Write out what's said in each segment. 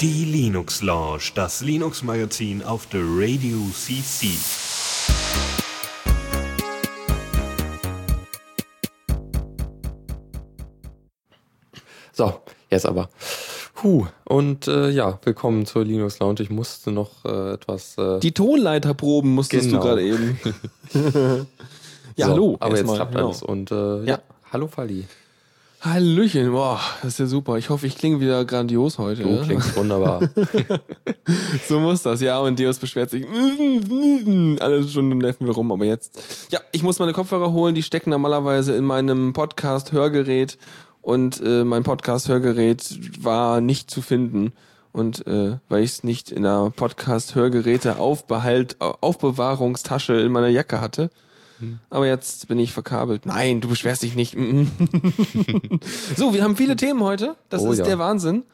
Die Linux Lounge, das Linux Magazin auf der Radio CC. So, jetzt aber. Puh, und äh, ja, willkommen zur Linux Lounge. Ich musste noch äh, etwas. Äh, Die Tonleiterproben musstest Genau. du gerade eben. ja, so, hallo. Aber jetzt erstmal, klappt genau. alles. Und äh, ja. Ja. hallo Fali. Hallöchen, boah, das ist ja super. Ich hoffe, ich klinge wieder grandios heute. Du klingst wunderbar. So muss das, ja. Und Deus beschwert sich. Alle Stunden nerven wir rum, aber jetzt. Ja, ich muss meine Kopfhörer holen. Die stecken normalerweise in meinem Podcast-Hörgerät. Und äh, mein Podcast-Hörgerät war nicht zu finden. Und äh, weil ich es nicht in der Podcast-Hörgeräte-Aufbehalt, Aufbewahrungstasche in meiner Jacke hatte. Aber jetzt bin ich verkabelt. Nein, du beschwerst dich nicht. so, wir haben viele Themen heute. Das Oh ist ja. der Wahnsinn.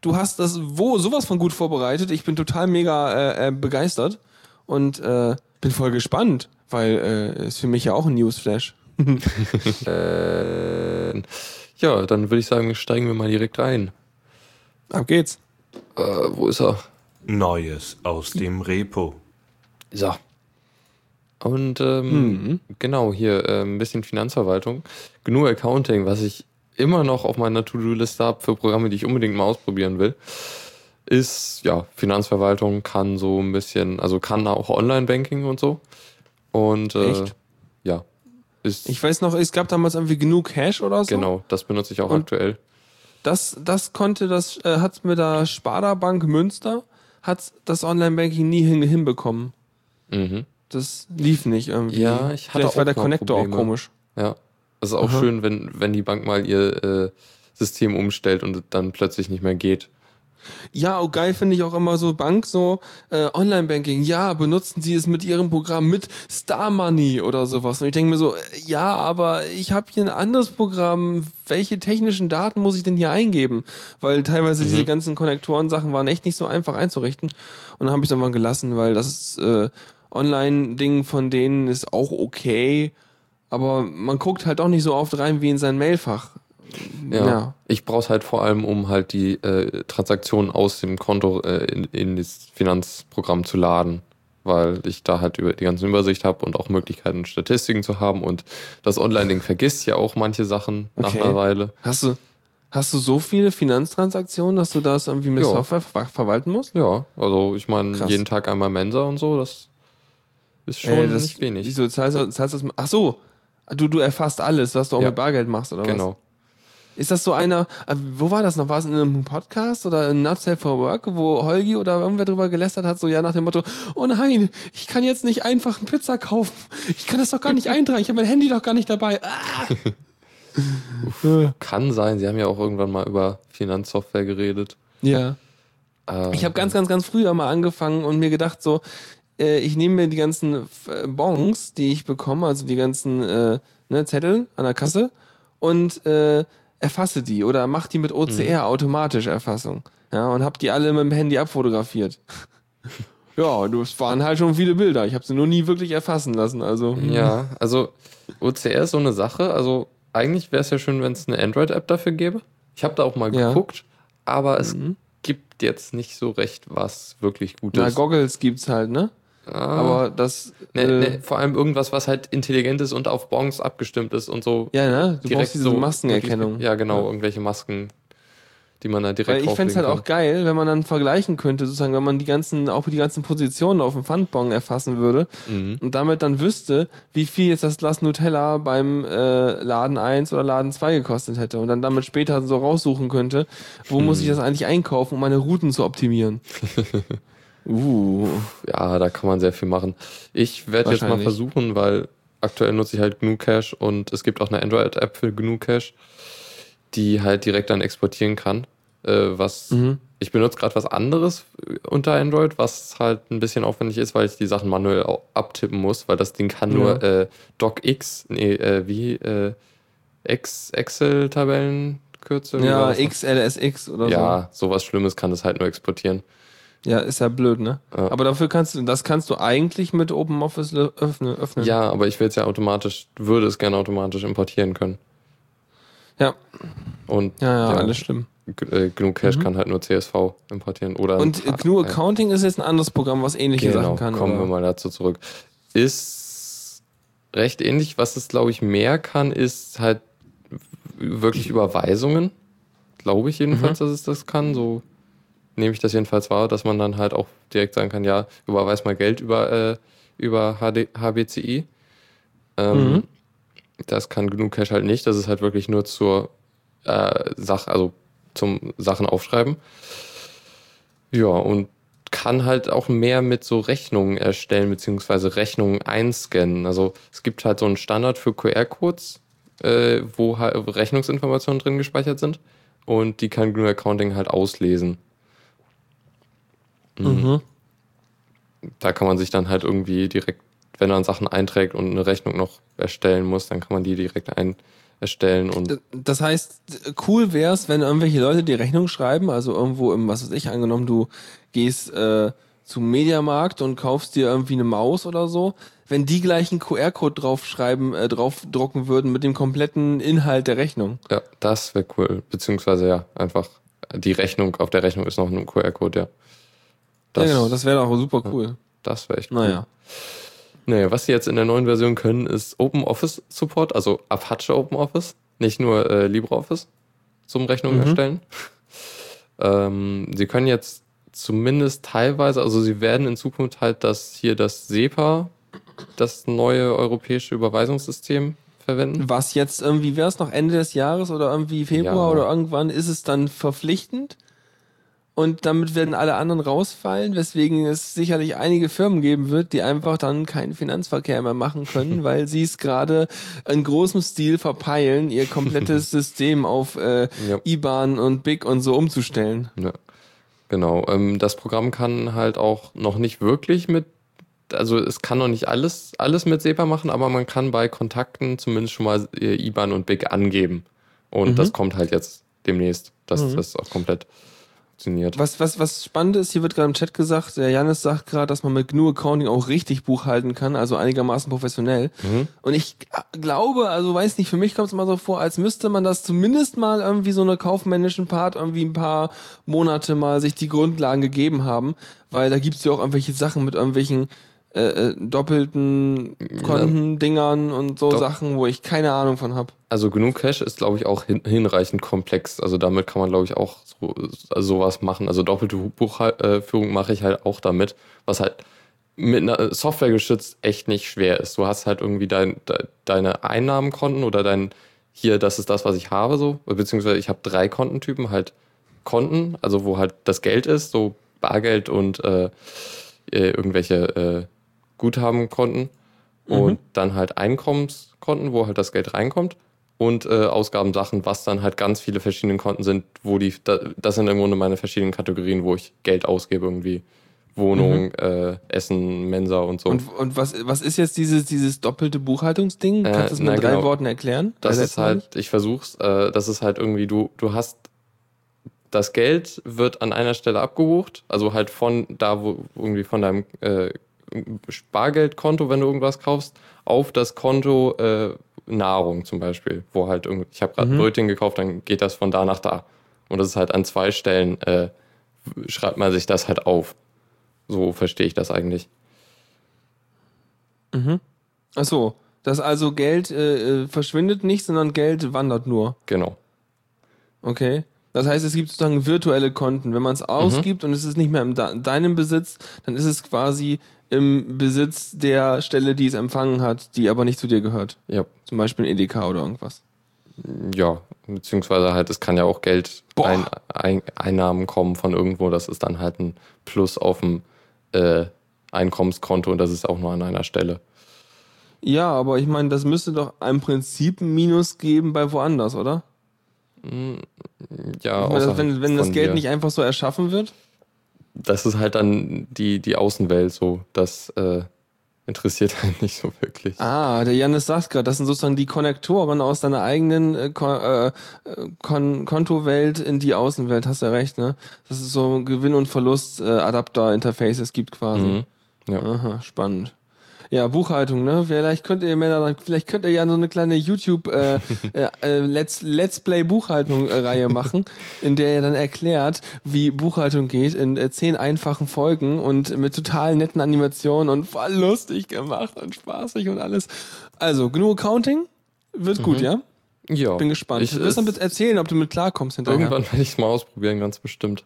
Du hast das wo sowas von gut vorbereitet. Ich bin total mega äh, äh, begeistert und äh, bin voll gespannt, weil äh, ist für mich ja auch ein Newsflash. äh, ja, dann würde ich sagen, steigen wir mal direkt ein. Ab geht's. Äh, wo ist er? Neues aus dem Repo. So. Und ähm, genau, hier äh, ein bisschen Finanzverwaltung. GNU Accounting, was ich immer noch auf meiner To-Do-Liste habe für Programme, die ich unbedingt mal ausprobieren will, ist, ja, Finanzverwaltung kann so ein bisschen, also kann auch Online-Banking und so. Und äh, Echt? ja, ist Ich weiß noch, es gab damals irgendwie genug Cash oder so. genau, das benutze ich auch Und- aktuell. Das, das konnte das, äh, hat mit der Sparda Bank Münster, hat das Online-Banking nie hin, hinbekommen. Mhm. Das lief nicht irgendwie. Ja, ich hatte Vielleicht auch war der Connector auch Probleme. komisch. Ja. Es ist auch Aha. schön, wenn, wenn die Bank mal ihr äh, System umstellt und es dann plötzlich nicht mehr geht. Ja, auch geil finde ich auch immer so Bank, so äh, Online-Banking. Ja, benutzen Sie es mit Ihrem Programm mit Star Money oder sowas. Und ich denke mir so, äh, ja, aber ich habe hier ein anderes Programm. Welche technischen Daten muss ich denn hier eingeben? Weil teilweise diese ganzen Konnektoren-Sachen waren echt nicht so einfach einzurichten. Und dann habe ich es einfach gelassen, weil das äh, Online-Ding von denen ist auch okay. Aber man guckt halt auch nicht so oft rein wie in sein Mailfach. Ja. Ja. Ich brauche es halt vor allem, um halt die äh, Transaktionen aus dem Konto äh, in, in das Finanzprogramm zu laden, weil ich da halt über die ganze Übersicht habe und auch Möglichkeiten, Statistiken zu haben. Und das Online-Ding vergisst ja auch manche Sachen nach Okay. einer Weile. Hast du, hast du so viele Finanztransaktionen, dass du das irgendwie mit Ja. Software ver verwalten musst? Ja, also ich meine, jeden Tag einmal Mensa und so, das ist schon Äh, das, nicht wenig. Wieso zahlst du, das? Ach so, du, du erfasst alles, was du auch Ja. mit Bargeld machst, oder was? Genau. Ist das so einer, äh, wo war das noch? War es in einem Podcast oder in Not Safe for Work, wo Holgi oder irgendwer drüber gelästert hat, so ja nach dem Motto, oh nein, ich kann jetzt nicht einfach eine Pizza kaufen. Ich kann das doch gar nicht eintragen. Ich habe mein Handy doch gar nicht dabei. Ah. Kann sein, sie haben ja auch irgendwann mal über Finanzsoftware geredet. Ja. Äh, Ich habe ganz, ganz, ganz früher mal angefangen und mir gedacht, so, äh, ich nehme mir die ganzen äh, Bons, die ich bekomme, also die ganzen äh, ne, Zettel an der Kasse und äh, erfasse die oder mach die mit OCR automatisch Erfassung. Ja, und hab die alle mit dem Handy abfotografiert. ja, das waren halt schon viele Bilder. Ich habe sie nur nie wirklich erfassen lassen. Also Ja, also OCR ist so eine Sache. Also eigentlich wäre es ja schön, wenn es eine Android-App dafür gäbe. Ich habe da auch mal Ja. geguckt, aber es Mhm. gibt jetzt nicht so recht was wirklich Gutes. na, Goggles gibt's halt, ne? Ah, Aber das ne, äh, ne, vor allem irgendwas, was halt intelligent ist und auf Bons abgestimmt ist und so. ja, ne? Du direkt brauchst diese so Maskenerkennung. Ja, genau, irgendwelche Masken, die man da direkt Weil ich fänd's halt drauflegen auch geil, wenn man dann vergleichen könnte, sozusagen, wenn man die ganzen, auch die ganzen Positionen auf dem Pfandbon erfassen würde. Mhm. und damit dann wüsste, wie viel jetzt das Glas Nutella beim äh, Laden 1 oder Laden 2 gekostet hätte und dann damit später so raussuchen könnte, wo muss ich das eigentlich einkaufen, um meine Routen zu optimieren. uh. Ja, da kann man sehr viel machen. Ich werde jetzt mal versuchen, weil aktuell nutze ich halt GNU Cache und es gibt auch eine Android-App für GNU Cache, die halt direkt dann exportieren kann. Äh, was Mhm. ich benutze gerade was anderes unter Android, was halt ein bisschen aufwendig ist, weil ich die Sachen manuell abtippen muss, weil das Ding kann Ja. nur äh, DocX, nee, äh, wie äh, Ex Excel-Tabellenkürzel. Wie war Ja? XLSX oder Ja, sowas Schlimmes kann das halt nur exportieren. Ja, ist ja blöd, ne? Ja. Aber dafür kannst du, das kannst du eigentlich mit OpenOffice öffnen. öffnen. Ja, aber ich will es ja automatisch, würde es gerne automatisch importieren können. Ja. Und Ja, ja, alles schlimm. g- äh, GNU Cache kann halt nur CSV importieren. Oder Mhm. Und äh, GNU Accounting ist jetzt ein anderes Programm, was ähnliche genau, Sachen kann. kommen oder? wir mal dazu zurück. Ist recht ähnlich. Was es, glaube ich, mehr kann, ist halt wirklich Überweisungen. Glaube ich jedenfalls, Mhm. dass es das kann. So nehme ich das jedenfalls wahr, dass man dann halt auch direkt sagen kann, ja, überweis mal Geld über, äh, über HD, HBCI. Ähm, Mhm. Das kann GNU Cache halt nicht. Das ist halt wirklich nur zur äh, Sache, also zum Sachen aufschreiben. Ja, und kann halt auch mehr mit so Rechnungen erstellen, beziehungsweise Rechnungen einscannen. Also es gibt halt so einen Standard für QR-Codes, äh, wo halt Rechnungsinformationen drin gespeichert sind. Und die kann GNU Accounting halt auslesen. Mhm. Da kann man sich dann halt irgendwie direkt, wenn man Sachen einträgt und eine Rechnung noch erstellen muss, dann kann man die direkt ein erstellen und Das heißt, cool wär's, wenn irgendwelche Leute die Rechnung schreiben, also irgendwo im, was weiß ich, angenommen, du gehst äh, zum Mediamarkt und kaufst dir irgendwie eine Maus oder so, wenn die gleich einen QR-Code draufschreiben, äh, draufdrucken würden mit dem kompletten Inhalt der Rechnung. ja, das wäre cool. Beziehungsweise ja, einfach die Rechnung, auf der Rechnung ist noch ein QR-Code, ja. Ja, genau, das wäre doch super cool. Das wäre echt cool. Naja. Naja, was sie jetzt in der neuen Version können, ist Open Office Support, also Apache Open Office, nicht nur äh, LibreOffice zum Rechnungen Mhm. erstellen. ähm, sie können jetzt zumindest teilweise, also sie werden in Zukunft halt das hier das SEPA, das neue europäische Überweisungssystem verwenden. Was jetzt irgendwie, wäre es noch Ende des Jahres oder irgendwie Februar Ja. oder irgendwann ist es dann verpflichtend? Und damit werden alle anderen rausfallen, weswegen es sicherlich einige Firmen geben wird, die einfach dann keinen Finanzverkehr mehr machen können, weil sie es gerade in großem Stil verpeilen, ihr komplettes System auf äh, Ja. IBAN und BIC und so umzustellen. Ja, genau. Ähm, das Programm kann halt auch noch nicht wirklich mit, also es kann noch nicht alles, alles mit SEPA machen, aber man kann bei Kontakten zumindest schon mal äh, IBAN und BIC angeben. Und Mhm. das kommt halt jetzt demnächst, dass das auch komplett funktioniert. Was, was, was spannend ist, hier wird gerade im Chat gesagt, der Janis sagt gerade, dass man mit GNU Accounting auch richtig buchhalten kann, also einigermaßen professionell. Mhm. Und ich glaube, also weiß nicht, für mich kommt es immer so vor, als müsste man das zumindest mal irgendwie so eine kaufmännischen Part irgendwie ein paar Monate mal sich die Grundlagen gegeben haben, weil da gibt's ja auch irgendwelche Sachen mit irgendwelchen äh, äh, doppelten Kontendingern und so Doch. Sachen, wo ich keine Ahnung von hab. Also GNU Cache ist, glaube ich, auch hin, hinreichend komplex. Also damit kann man, glaube ich, auch so, also sowas machen. Also doppelte Buchführung mache ich halt auch damit, was halt mit einer Software geschützt echt nicht schwer ist. Du hast halt irgendwie dein, de, deine Einnahmenkonten oder dein, hier, das ist das, was ich habe, so, beziehungsweise ich habe drei Kontentypen, halt Konten, also wo halt das Geld ist, so Bargeld und äh, äh, irgendwelche äh, Guthabenkonten und dann halt Einkommenskonten, wo halt das Geld reinkommt und äh, Ausgabensachen, was dann halt ganz viele verschiedene Konten sind, wo die, da, das sind im Grunde meine verschiedenen Kategorien, wo ich Geld ausgebe, irgendwie Wohnung, äh, Essen, Mensa und so. Und, und was, was ist jetzt dieses, dieses doppelte Buchhaltungsding? Äh, Kannst du das mit na, drei genau. Worten erklären? Das ist halt, ich versuch's, äh, das ist halt irgendwie, du, du hast das Geld wird an einer Stelle abgebucht, also halt von da, wo irgendwie von deinem äh, Spargeldkonto, wenn du irgendwas kaufst, auf das Konto äh, Nahrung zum Beispiel, wo halt irgendwie, ich habe gerade Mhm. Brötchen gekauft, dann geht das von da nach da. Und das ist halt an zwei Stellen, äh, schreibt man sich das halt auf. So verstehe ich das eigentlich. Ach so, dass also Geld äh, äh, verschwindet nicht, sondern Geld wandert nur. Genau. Okay. Das heißt, es gibt sozusagen virtuelle Konten. Wenn man es ausgibt und es ist nicht mehr in de- deinem Besitz, dann ist es quasi im Besitz der Stelle, die es empfangen hat, die aber nicht zu dir gehört. Ja, Zum Beispiel ein Edeka oder irgendwas. Ja, beziehungsweise halt, es kann ja auch Geld ein, ein, Einnahmen kommen von irgendwo. Das ist dann halt ein Plus auf dem äh, Einkommenskonto und das ist auch nur an einer Stelle. Ja, aber ich meine, das müsste doch im Prinzip ein Minus geben bei woanders, oder? Ja, Ich meine, wenn wenn das Geld dir. nicht einfach so erschaffen wird. Das ist halt dann die, die Außenwelt so. Das äh, interessiert halt nicht so wirklich. Ah, der Janis sagt gerade, das sind sozusagen die Konnektoren aus deiner eigenen äh, Kon äh, Kon Kontowelt in die Außenwelt, hast du ja recht, ne? Das ist so Gewinn- und Verlust-Adapter-Interfaces gibt quasi. Mhm. Ja. Aha, spannend. Ja, Buchhaltung, ne? Vielleicht könnt ihr Männer, dann- vielleicht könnt ihr ja so eine kleine YouTube äh, äh, äh, Let's, Let's Play Buchhaltung äh, Reihe machen, in der ihr dann erklärt, wie Buchhaltung geht in äh, zehn einfachen Folgen und mit total netten Animationen und voll lustig gemacht und spaßig und alles. Also, genug Accounting? Wird gut, ja? Ja. Bin gespannt. Ich, du wirst dann erzählen, ob du mit klarkommst hinterher. irgendwann werde ich es mal ausprobieren, ganz bestimmt.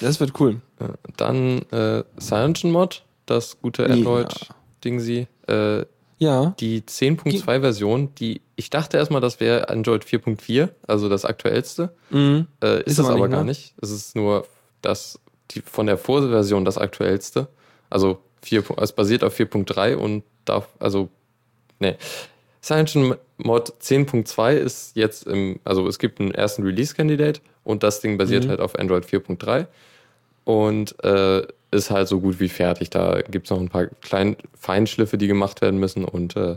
Das wird cool. Ja. Dann äh, CyanogenMod, das gute Ja. Android-Dingsi. Äh, Ja. die 10.2-Version, die ich dachte erstmal, das wäre Android 4.4, also das aktuellste. Mhm. Äh, ist, Ist es aber nicht, gar ne? nicht. Es ist nur das, die, von der Vorversion das aktuellste. Also 4, es basiert auf 4.3 und darf, also, ne. CyanogenMod 10.2 ist jetzt im, also es gibt einen ersten Release-Candidate und das Ding basiert Mhm. halt auf Android 4.3 und äh, ist halt so gut wie fertig. Da gibt es noch ein paar kleine Feinschliffe, die gemacht werden müssen und äh,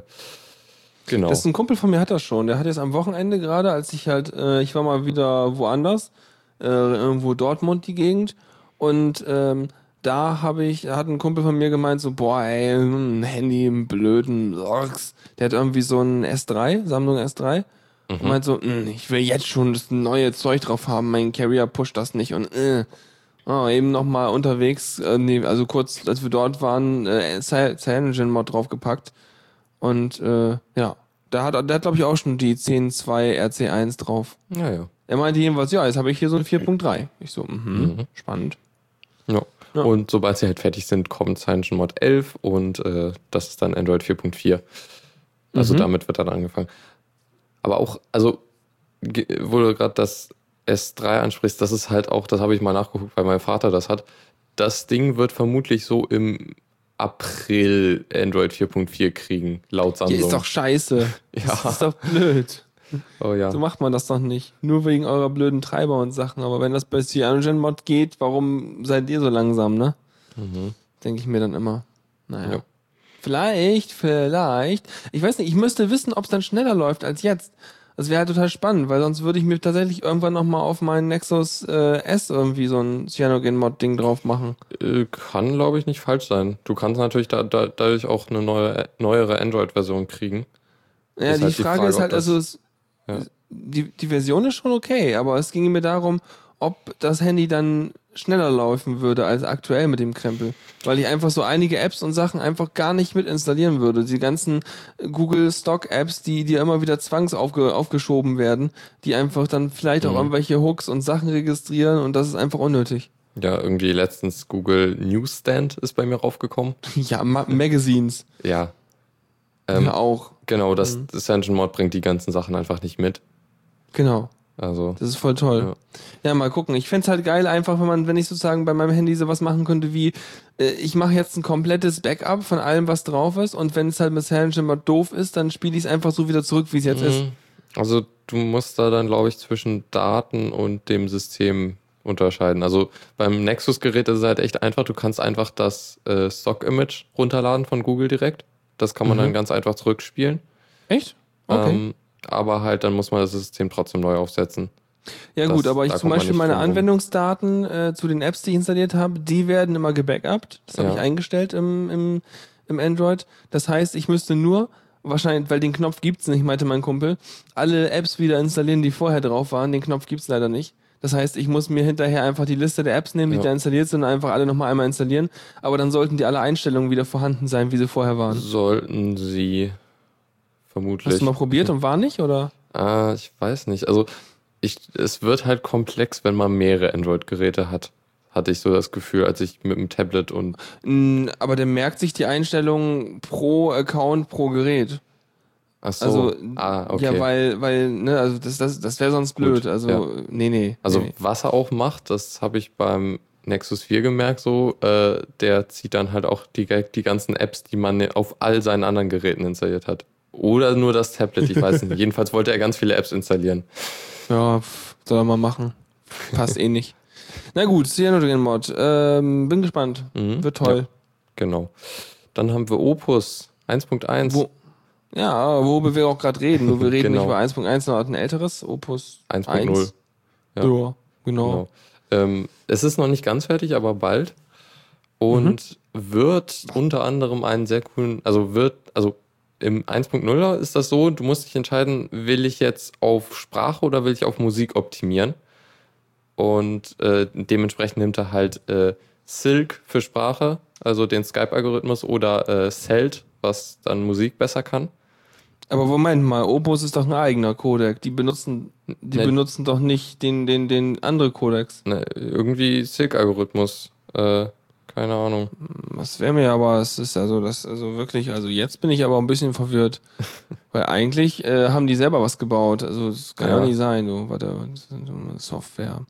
genau. Das ist ein Kumpel von mir hat das schon. Der hat jetzt am Wochenende gerade, als ich halt, äh, ich war mal wieder woanders, äh, irgendwo Dortmund die Gegend und ähm, da habe ich, hat ein Kumpel von mir gemeint so, boah, ey, ein Handy, einen blöden Orks. Der hat irgendwie so ein S3, Sammlung S3. Und meint so, "Mm, ich will jetzt schon das neue Zeug drauf haben, mein Carrier pusht das nicht und äh. Oh, eben noch mal unterwegs, äh, nee, also kurz, als wir dort waren, äh, Cy- Cyanogen-Mod draufgepackt. Und äh, ja, da hat, der hat glaube ich auch schon die 10.2 RC1 drauf. Naja. Er meinte jedenfalls, ja, jetzt habe ich hier so eine 4.3. Ich so, mhm, spannend. Ja. Ja. Und sobald sie halt fertig sind, kommt CyanogenMod 11 und äh, das ist dann Android 4.4. Also Mhm. damit wird dann angefangen. Aber auch, also, wo du gerade das S3 ansprichst, das ist halt auch, das habe ich mal nachgeguckt, weil mein Vater das hat. Das Ding wird vermutlich so im April Android 4.4 kriegen, laut Samsung. ist doch scheiße. Ja. Das ist doch blöd. oh ja. So macht man das doch nicht. Nur wegen eurer blöden Treiber und Sachen. Aber wenn das bei CyanogenMod geht, warum seid ihr so langsam, ne? Denke ich mir dann immer. Naja. Mhm. Ja. Vielleicht, vielleicht. Ich weiß nicht, ich müsste wissen, ob es dann schneller läuft als jetzt. Das wäre halt total spannend, weil sonst würde ich mir tatsächlich irgendwann nochmal auf meinen Nexus äh, S irgendwie so ein Cyanogen-Mod-Ding drauf machen. Äh, Kann, glaube ich, nicht falsch sein. Du kannst natürlich da, da, dadurch auch eine neue, neuere Android-Version kriegen. Ja, Ist die, halt die Frage, Frage, ist halt, also es, Ja. die, die Version ist schon okay, aber es ging mir darum, ob das Handy dann schneller laufen würde als aktuell mit dem Krempel. Weil ich einfach so einige Apps und Sachen einfach gar nicht mit installieren würde. Die ganzen Google Stock Apps, die dir immer wieder zwangs aufge, aufgeschoben werden, die einfach dann vielleicht auch Mhm. irgendwelche Hooks und Sachen registrieren und das ist einfach unnötig. Ja, irgendwie letztens Google Newsstand ist bei mir raufgekommen. Ja, Ma Magazines. Ja. Ähm, ja, auch. Genau, das, Mhm. Engine Mod bringt die ganzen Sachen einfach nicht mit. Genau. Also, Das ist voll toll. Ja, mal gucken. Ich fänd's halt geil, einfach, wenn man, wenn ich sozusagen bei meinem Handy sowas machen könnte wie, äh, ich mache jetzt ein komplettes Backup von allem, was drauf ist, und wenn es halt mit Cyanogen mal doof ist, dann spiele ich es einfach so wieder zurück, wie es jetzt ist. Mhm. also du musst da dann, glaube ich, zwischen Daten und dem System unterscheiden. Also beim Nexus-Gerät ist es halt echt einfach. Du kannst einfach das äh, Stock-Image runterladen von Google direkt. Das kann man Mhm. dann ganz einfach zurückspielen. Echt? Okay. Ähm, aber halt, dann muss man das System trotzdem neu aufsetzen. ja das- gut, aber ich zum Beispiel meine. Anwendungsdaten äh, zu den Apps, die ich installiert habe, die werden immer gebackupt. Das habe Ja. ich eingestellt im, im, im Android. Das heißt, ich müsste nur wahrscheinlich, weil den Knopf gibt's nicht, meinte mein Kumpel, alle Apps wieder installieren, die vorher drauf waren. Den Knopf gibt's leider nicht. Das heißt, ich muss mir hinterher einfach die Liste der Apps nehmen, die Ja. da installiert sind, und einfach alle nochmal einmal installieren. Aber dann sollten die alle Einstellungen wieder vorhanden sein, wie sie vorher waren. Sollten sie vermutlich. Hast du mal probiert und war nicht, oder? Ah, ich weiß nicht. Also ich, es wird halt komplex, wenn man mehrere Android-Geräte hat. Hatte ich so das Gefühl, als ich mit dem Tablet und Aber der merkt sich die Einstellungen pro Account, pro Gerät. ach so, Also, ah, okay. ja, weil, weil, ne, also das, das, das wäre sonst Gut, blöd. Also, ja. nee, nee. also nee. was er auch macht, das habe ich beim Nexus 4 gemerkt, so, äh, der zieht dann halt auch die, die ganzen Apps, die man auf all seinen anderen Geräten installiert hat. Oder nur das Tablet, ich weiß nicht. Jedenfalls wollte er ganz viele Apps installieren. Ja, soll er mal machen. Passt eh nicht. Na gut, Cyanogen-Mod. Ähm, bin gespannt. Mhm. Wird toll. Genau. Dann haben wir Opus 1.1. Wo, ja, worüber wir auch gerade reden. Nur wir reden Genau. nicht über 1.1, sondern ein älteres, Opus 1.0. 1. Ja, Ja. genau. Genau. Ähm, es ist noch nicht ganz fertig, aber bald. Und wird unter anderem einen sehr coolen, also wird, also im 1.0 ist das so, du musst dich entscheiden, will ich jetzt auf Sprache oder will ich auf Musik optimieren? Und äh, dementsprechend nimmt er halt äh, Silk für Sprache, also den Skype-Algorithmus, oder äh, Celt, was dann Musik besser kann. Aber Moment mal, Opus ist doch ein eigener Codec. Die benutzen, die Ne. benutzen doch nicht den, den, den andere Codecs. Ne, irgendwie Silk-Algorithmus. Äh, keine Ahnung. Das wäre mir aber, es ist also das, also wirklich, also jetzt bin ich aber ein bisschen verwirrt. Weil eigentlich äh, haben die selber was gebaut. Also das kann ja, Ja. nicht sein, du, warte, Software.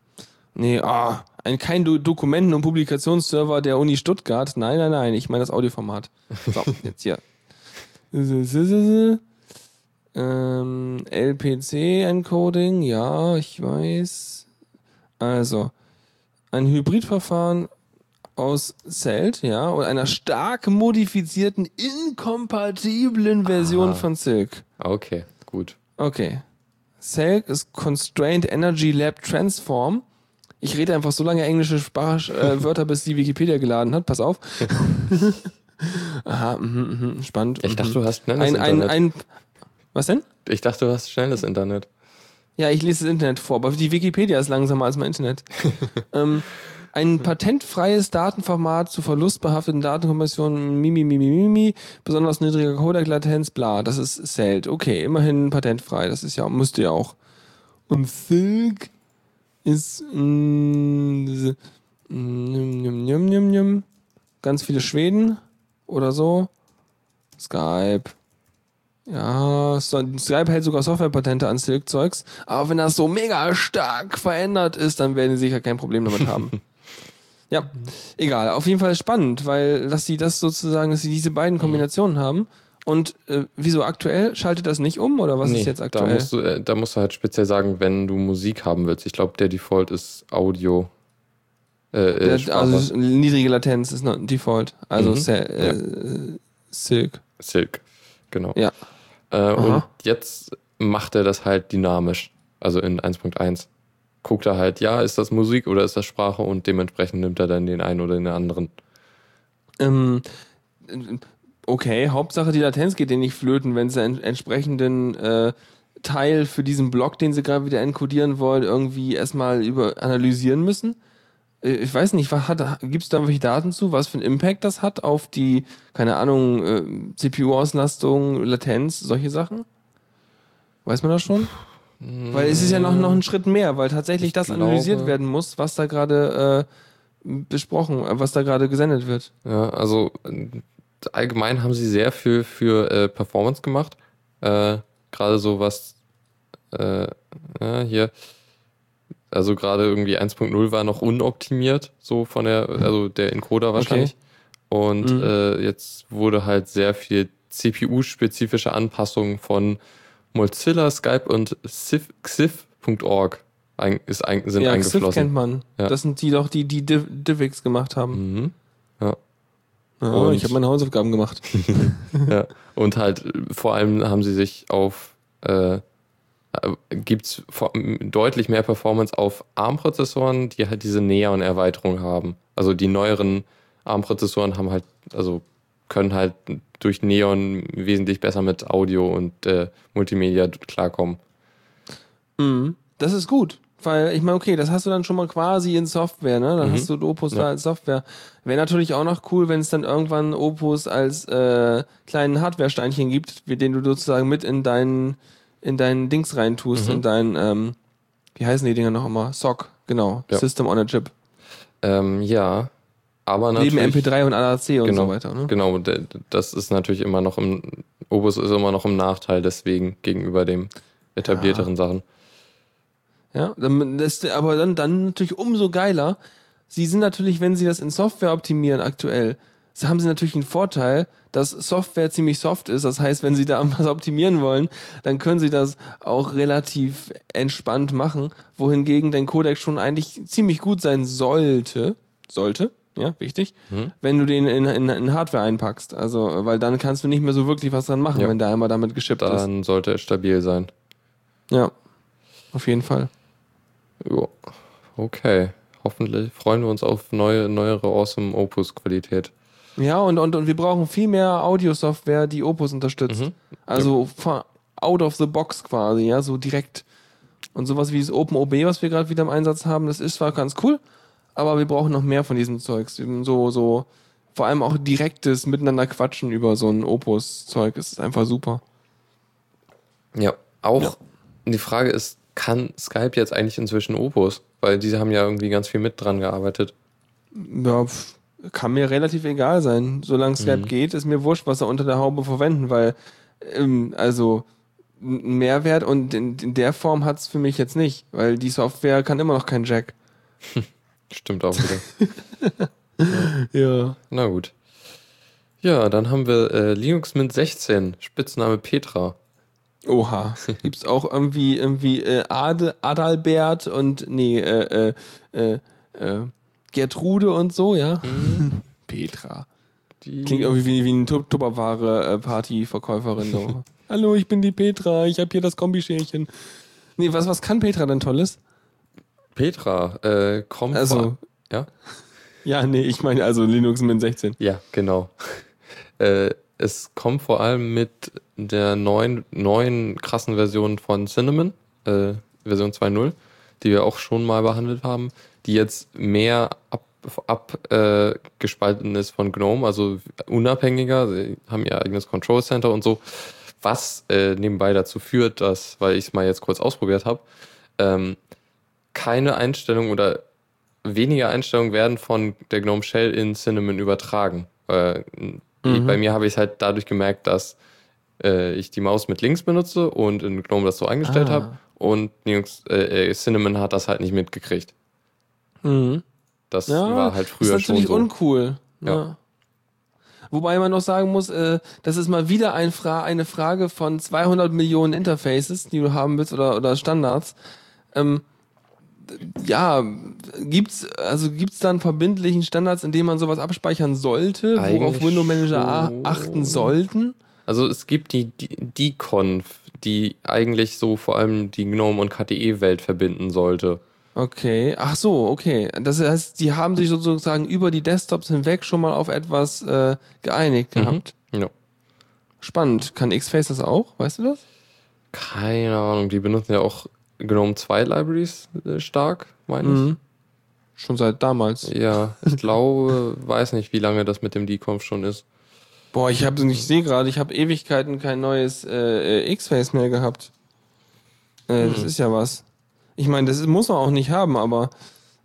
Nee, ah, ein, kein Do Dokumenten- und Publikationsserver der Uni Stuttgart. Nein, nein, nein, ich meine das Audioformat. So, jetzt hier. Ähm, LPC-Encoding, ja, ich weiß. Also, ein Hybridverfahren aus Celt, ja, und einer stark modifizierten, inkompatiblen Version Aha. von Silk. Okay, gut. Okay. Silk ist Constrained Energy Lab Transform. Ich rede einfach so lange englische Sprach äh, Wörter, bis die Wikipedia geladen hat. Pass auf. Aha, mhm, mhm, spannend. Ich dachte, mhm. du hast schnelles ein, ein, Internet. ein, was denn? ich dachte, du hast schnelles Internet. Ja, ich lese das Internet vor, aber die Wikipedia ist langsamer als mein Internet. ähm, ein patentfreies Datenformat zu verlustbehafteten Datenkompressionen, Mimi, Mimi, Mimi, besonders niedriger Codec-Latenz, bla, das ist Celt. Okay, immerhin patentfrei, das ist ja, müsste ja auch. Und Silk ist, mm, mm, njum, ganz viele Schweden oder so. Skype. Ja, Skype hält sogar Softwarepatente an Silk-Zeugs, aber wenn das so mega stark verändert ist, dann werden sie sicher kein Problem damit haben. ja, egal. Auf jeden Fall spannend, weil dass sie das sozusagen, dass sie diese beiden Kombinationen haben. Und äh, wieso aktuell? Schaltet das nicht um oder was ist jetzt da aktuell? musst, du, äh, da musst du halt speziell sagen, wenn du Musik haben willst. Ich glaube, der Default ist Audio. Äh, äh, Der, Sprache. also niedrige Latenz ist noch Default. Also Mhm. Äh, Silk. Silk, genau. Ja. Äh, und jetzt macht er das halt dynamisch. Also in 1.1. Guckt er halt, ja, ist das Musik oder ist das Sprache und dementsprechend nimmt er dann den einen oder den anderen. Ähm, okay, Hauptsache die Latenz geht denen nicht flöten, wenn sie einen entsprechenden äh, Teil für diesen Block, den sie gerade wieder encodieren wollen, irgendwie erstmal über analysieren müssen. Äh, Ich weiß nicht, gibt es da irgendwelche Daten zu, was für einen Impact das hat auf die, keine Ahnung, äh, CPU-Auslastung, Latenz, solche Sachen? Weiß man das schon? Weil es ist ja noch, noch ein Schritt mehr, weil tatsächlich Ich das glaube- analysiert werden muss, was da gerade äh, besprochen, äh, was da gerade gesendet wird. Ja, also äh, allgemein haben sie sehr viel für äh, Performance gemacht. Äh, gerade so was äh, ja, hier, also gerade irgendwie 1.0 war noch unoptimiert, so von der, also der Encoder wahrscheinlich. Und Mhm. jetzt wurde halt sehr viel CPU-spezifische Anpassungen von Mozilla, Skype und Xif- Xif.org ein, ist ein, sind ja, Xif eingeflossen. kennt man. Ja. Das sind die doch, die die Div Divix gemacht haben. Mhm. Ja, Und- ich habe meine Hausaufgaben gemacht. Ja, und halt vor allem haben sie sich auf, äh, gibt es deutlich mehr Performance auf ARM-Prozessoren, die halt diese Neon-Erweiterung haben. Also die neueren ARM-Prozessoren haben halt, also können halt durch Neon wesentlich besser mit Audio und äh, Multimedia klarkommen. Mhm. Das ist gut. Weil ich meine, okay, das hast du dann schon mal quasi in Software, ne? Dann Mhm. hast du Opus Ja. da als Software. Wäre natürlich auch noch cool, wenn es dann irgendwann Opus als äh, kleinen Hardware-Steinchen gibt, den du sozusagen mit in deinen in deinen Dings reintust, Mhm. in deinen, ähm, wie heißen die Dinger noch immer? SOC, genau. Ja. System on a Chip. Ähm, ja, aber. Neben MP3 und AAC und Genau, so weiter, ne? Genau, das ist natürlich immer noch im, Opus ist immer noch im Nachteil deswegen gegenüber dem etablierteren Sachen. Ja, dann, das, aber dann, dann natürlich umso geiler. Sie sind natürlich, wenn sie das in Software optimieren aktuell, haben sie natürlich einen Vorteil, dass Software ziemlich soft ist. Das heißt, wenn sie da was optimieren wollen, dann können sie das auch relativ entspannt machen. Wohingegen dein Codec schon eigentlich ziemlich gut sein sollte. Sollte, ja, wichtig. Mhm. Wenn du den in, in, in Hardware einpackst. Also, weil dann kannst du nicht mehr so wirklich was dran machen, Ja. wenn der einmal damit geschippt ist. Dann sollte es stabil sein. Ja, auf jeden Fall. Jo. Okay. Hoffentlich freuen wir uns auf neue, neuere Awesome Opus-Qualität. Ja, und, und, und wir brauchen viel mehr Audiosoftware, die Opus unterstützt. Mhm. Also von out of the box quasi, ja, so direkt. Und sowas wie das OpenOB, was wir gerade wieder im Einsatz haben, das ist zwar ganz cool, aber wir brauchen noch mehr von diesem Zeugs. So, so, vor allem auch direktes Miteinander quatschen über so ein Opus-Zeug. Das ist einfach super. Ja, auch Ja. die Frage ist, kann Skype jetzt eigentlich inzwischen Opus? Weil diese haben ja irgendwie ganz viel mit dran gearbeitet. Ja, kann mir relativ egal sein. Solange Skype Mhm. geht, ist mir wurscht, was sie unter der Haube verwenden, weil, ähm, also, Mehrwert und in, in der Form hat's für mich jetzt nicht, weil die Software kann immer noch kein Jack. Stimmt auch wieder. Ja. Na gut. Ja, dann haben wir äh, Linux Mint 16, Spitzname Petra. Oha. Gibt's auch irgendwie, irgendwie äh, Ade, Adalbert und, nee, äh, äh, äh, äh, Gertrude und so, ja? Petra. Die Klingt irgendwie wie, wie eine Tup- Tupperware-Party-Verkäuferin. So. Hallo, ich bin die Petra, ich habe hier das Kombischerchen. Nee, was, was kann Petra denn Tolles? Petra äh, kommt Also, ja? ja, nee, ich meine also Linux Mint 16. Ja, genau. äh, es kommt vor allem mit der neuen, neuen krassen Version von Cinnamon, äh, Version 2.0, die wir auch schon mal behandelt haben, die jetzt mehr abgespalten ab, äh, gespalten ist von GNOME, also unabhängiger. Sie haben ihr eigenes Control Center und so, was äh, nebenbei dazu führt, dass, weil ich es mal jetzt kurz ausprobiert habe, ähm, keine Einstellung oder weniger Einstellungen werden von der GNOME Shell in Cinnamon übertragen. Äh, Mhm. Bei mir habe ich es halt dadurch gemerkt, dass äh, ich die Maus mit links benutze und in GNOME das so eingestellt Ah. habe und äh, äh, Cinnamon hat das halt nicht mitgekriegt. Mhm. Das Ja, war halt früher das ist natürlich schon so. uncool. Ja. Ja. Wobei man noch sagen muss, äh, das ist mal wieder ein Fra eine Frage von 200 Millionen Interfaces, die du haben willst oder, oder Standards. Ähm, ja, gibt's also gibt's dann verbindlichen Standards, in denen man sowas abspeichern sollte, worauf Eigentlich Window Manager a- schon. achten sollten? Also es gibt die, die, die Conf, die eigentlich so vor allem die GNOME und KDE-Welt verbinden sollte. Okay, ach so, okay. Das heißt, die haben sich sozusagen über die Desktops hinweg schon mal auf etwas äh, geeinigt gehabt. Ja. Spannend. Kann Xface das auch? Weißt du das? Keine Ahnung, die benutzen ja auch GNOME 2 Libraries äh, stark, meine ich. Mhm. Schon seit damals. Ja, ich glaube, weiß nicht, wie lange das mit dem Deconf schon ist. Boah, ich habe, ich sehe gerade, ich habe Ewigkeiten kein neues äh, äh, X-Face mehr gehabt. Äh, Das Hm. ist ja was. Ich meine, das muss man auch nicht haben, aber